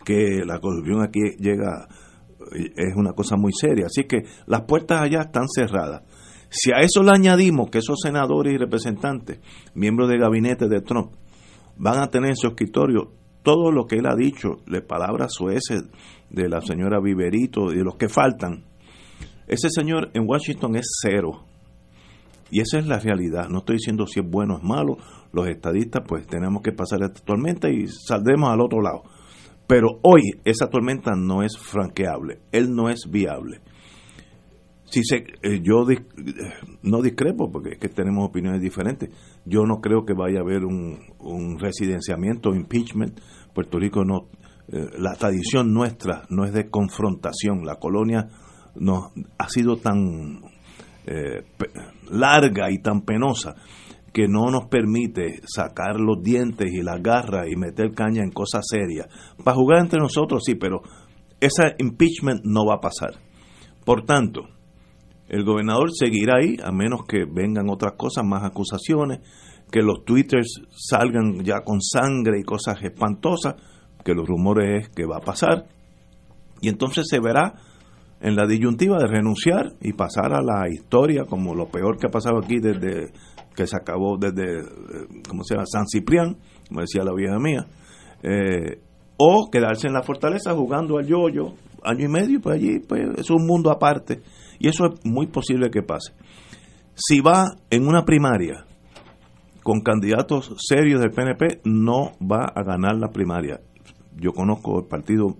que la corrupción aquí llega, es una cosa muy seria. Así que las puertas allá están cerradas. Si a eso le añadimos que esos senadores y representantes, miembros de gabinete de Trump, van a tener en su escritorio todo lo que él ha dicho, de palabras sueces de la señora Viverito y de los que faltan, ese señor en Washington es cero. Y esa es la realidad. No estoy diciendo si es bueno o es malo. Los estadistas, pues tenemos que pasar esta tormenta y saldremos al otro lado. Pero hoy esa tormenta no es franqueable. Él no es viable. Si se, eh, yo no discrepo porque es que tenemos opiniones diferentes. Yo no creo que vaya a haber un, un residenciamiento, impeachment. Puerto Rico no, eh, la tradición nuestra no es de confrontación. La colonia no, ha sido tan eh, larga y tan penosa que no nos permite sacar los dientes y las garras y meter caña en cosas serias. Para jugar entre nosotros sí, pero ese impeachment no va a pasar. Por tanto, el gobernador seguirá ahí a menos que vengan otras cosas, más acusaciones, que los twitters salgan ya con sangre y cosas espantosas, que los rumores es que va a pasar. Y entonces se verá en la disyuntiva de renunciar y pasar a la historia como lo peor que ha pasado aquí desde que se acabó desde, eh, ¿cómo se llama? San Ciprián, como decía la vieja mía, eh, o quedarse en la fortaleza jugando al yoyo año y medio, pues allí pues, es un mundo aparte y eso es muy posible que pase. Si va en una primaria con candidatos serios del PNP, no va a ganar la primaria. Yo conozco el partido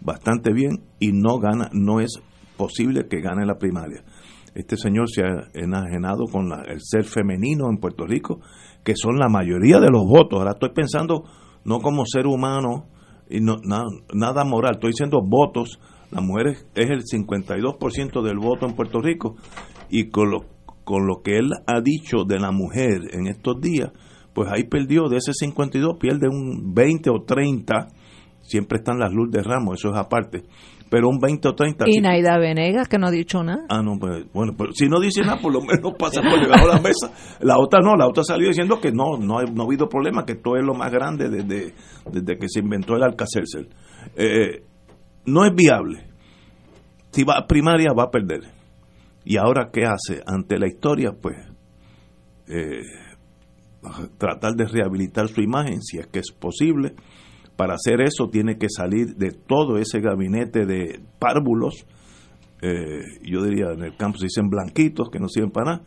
bastante bien y no gana, no es posible que gane la primaria. Este señor se ha enajenado con el ser femenino en Puerto Rico, que son la mayoría de los votos. Ahora estoy pensando no como ser humano y no, nada moral, estoy diciendo votos. La mujer es, el 52% del voto en Puerto Rico y con lo, con lo que él ha dicho de la mujer en estos días, pues ahí perdió de ese 52, pierde un 20 o 30 siempre están las luz de Ramos, eso es aparte. Pero un 20 o 30. Y Naida Venegas, que no ha dicho nada. Ah, no, pues, bueno, pero si no dice nada, por lo menos pasa por debajo de la mesa. La otra no, la otra salió diciendo que no, no, ha, no ha habido problema, que todo es lo más grande desde, desde que se inventó el Alcacercel. Eh, no es viable. Si va a primaria, va a perder. ¿Y ahora qué hace? Ante la historia, pues, eh, tratar de rehabilitar su imagen, si es que es posible para hacer eso tiene que salir de todo ese gabinete de párvulos, eh, yo diría en el campo se dicen blanquitos, que no sirven para nada,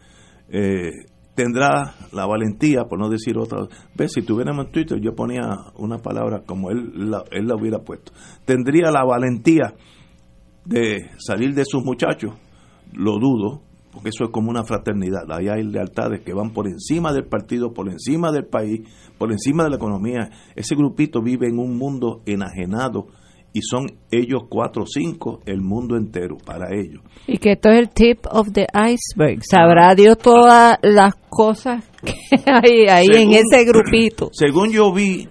eh, tendrá la valentía, por no decir otra, ves, si tuviéramos Twitter yo ponía una palabra como él la, él la hubiera puesto, tendría la valentía de salir de sus muchachos, lo dudo, porque eso es como una fraternidad. Ahí hay lealtades que van por encima del partido, por encima del país, por encima de la economía. Ese grupito vive en un mundo enajenado y son ellos cuatro o cinco el mundo entero para ellos. Y que esto es el tip of the iceberg. Sabrá Dios todas las cosas ahí, ahí en ese grupito. Según yo vi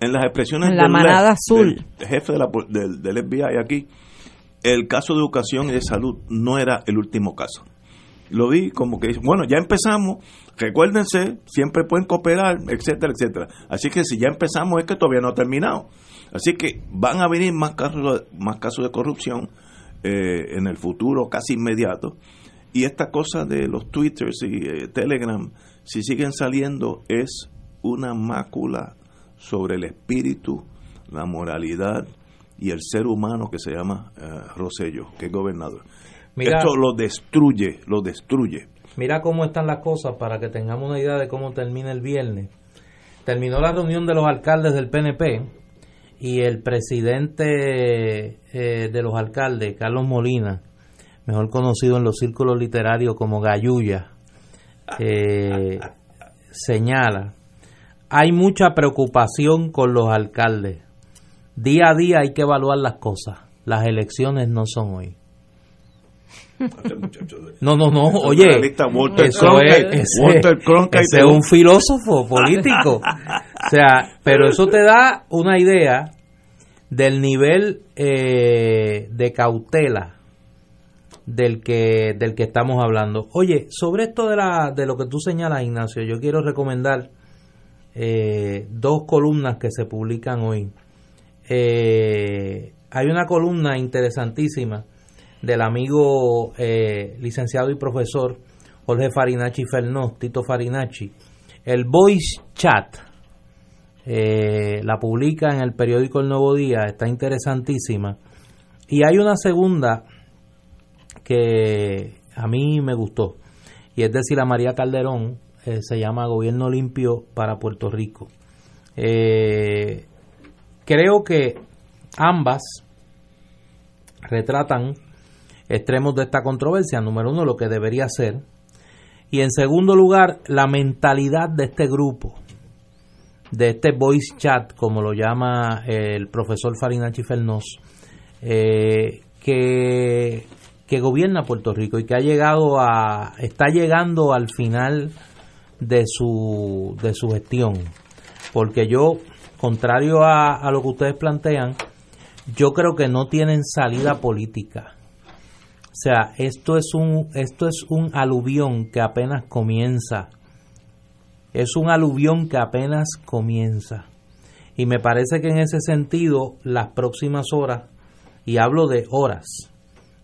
en las expresiones en la manada azul. Del jefe de la, del, del FBI aquí, el caso de educación y de salud no era el último caso. Lo vi como que, bueno, ya empezamos, recuérdense, siempre pueden cooperar, etcétera, etcétera. Así que si ya empezamos es que todavía no ha terminado. Así que van a venir más casos, más casos de corrupción eh, en el futuro casi inmediato. Y esta cosa de los twitters y eh, telegram, si siguen saliendo, es una mácula sobre el espíritu, la moralidad y el ser humano que se llama uh, Rosello, que es gobernador. Esto lo destruye, lo destruye. Mira cómo están las cosas para que tengamos una idea de cómo termina el viernes. Terminó la reunión de los alcaldes del PNP y el presidente eh, de los alcaldes, Carlos Molina, mejor conocido en los círculos literarios como Gayuya, eh, señala, hay mucha preocupación con los alcaldes. Día a día hay que evaluar las cosas. Las elecciones no son hoy. No, no, no, oye, eso es, ese, es un filósofo político. O sea, pero eso te da una idea del nivel eh, de cautela del que del que estamos hablando. Oye, sobre esto de la de lo que tú señalas, Ignacio, yo quiero recomendar eh, dos columnas que se publican hoy. Eh, hay una columna interesantísima del amigo eh, licenciado y profesor Jorge Farinacci Fernós, Tito Farinacci, el Voice Chat, eh, la publica en el periódico El Nuevo Día, está interesantísima. Y hay una segunda que a mí me gustó, y es decir, a María Calderón, eh, se llama Gobierno Limpio para Puerto Rico. creo que ambas retratan extremos de esta controversia. Número uno, lo que debería ser. Y en segundo lugar, la mentalidad de este grupo, de este voice chat, como lo llama el profesor Farinachi Fernós, eh, que, que gobierna Puerto Rico y que ha llegado a, está llegando al final de su, de su gestión. Porque yo, contrario a, a lo que ustedes plantean, yo creo que no tienen salida política o sea, esto es un, esto es un aluvión que apenas comienza. Es un aluvión que apenas comienza. Y me parece que en ese sentido las próximas horas, y hablo de horas,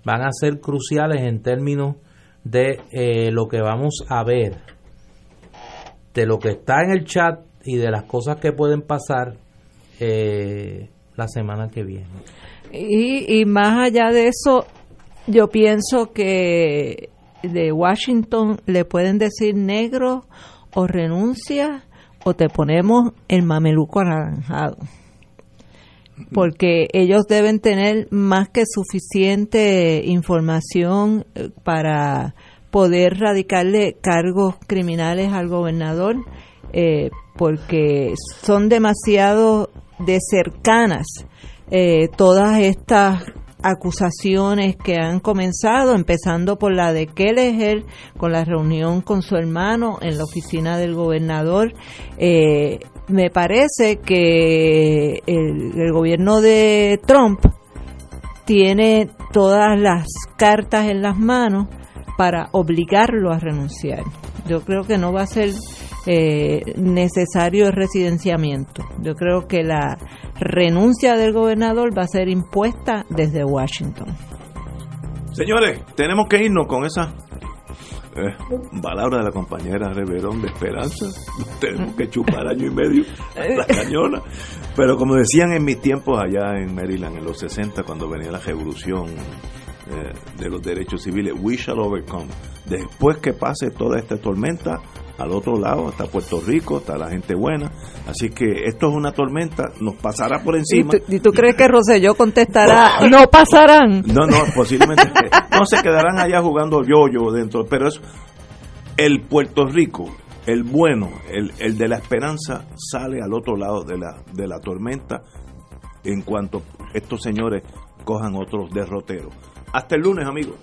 van a ser cruciales en términos de eh, lo que vamos a ver, de lo que está en el chat y de las cosas que pueden pasar eh, la semana que viene. Y, y más allá de eso, yo pienso que de Washington le pueden decir negro o renuncia o te ponemos el mameluco anaranjado. Porque ellos deben tener más que suficiente información eh, para poder radicarle cargos criminales al gobernador, eh, porque son demasiado de cercanas eh, todas estas acusaciones que han comenzado, empezando por la de Kelleher, con la reunión con su hermano en la oficina del gobernador. Eh, me parece que el, gobierno de Trump tiene todas las cartas en las manos para obligarlo a renunciar. Yo creo que no va a ser eh, necesario el residenciamiento. Yo creo que la renuncia del gobernador va a ser impuesta desde Washington. Señores, tenemos que irnos con esa eh, palabra de la compañera Reverón de Esperanza. Tenemos que chupar año y medio la cañona. Pero como decían en mis tiempos allá en Maryland, en los 60, cuando venía la revolución eh, de los derechos civiles, we shall overcome. Después que pase toda esta tormenta, al otro lado, está Puerto Rico, está la gente buena. Así que esto es una tormenta, nos pasará por encima. ¿Y tú, crees que Roselló contestará, no pasarán? No, no, posiblemente no se quedarán allá jugando yo-yo dentro, pero es el Puerto Rico, el bueno, el, el de la esperanza, sale al otro lado de la, de la tormenta en cuanto estos señores cojan otros derroteros. Hasta el lunes, amigos.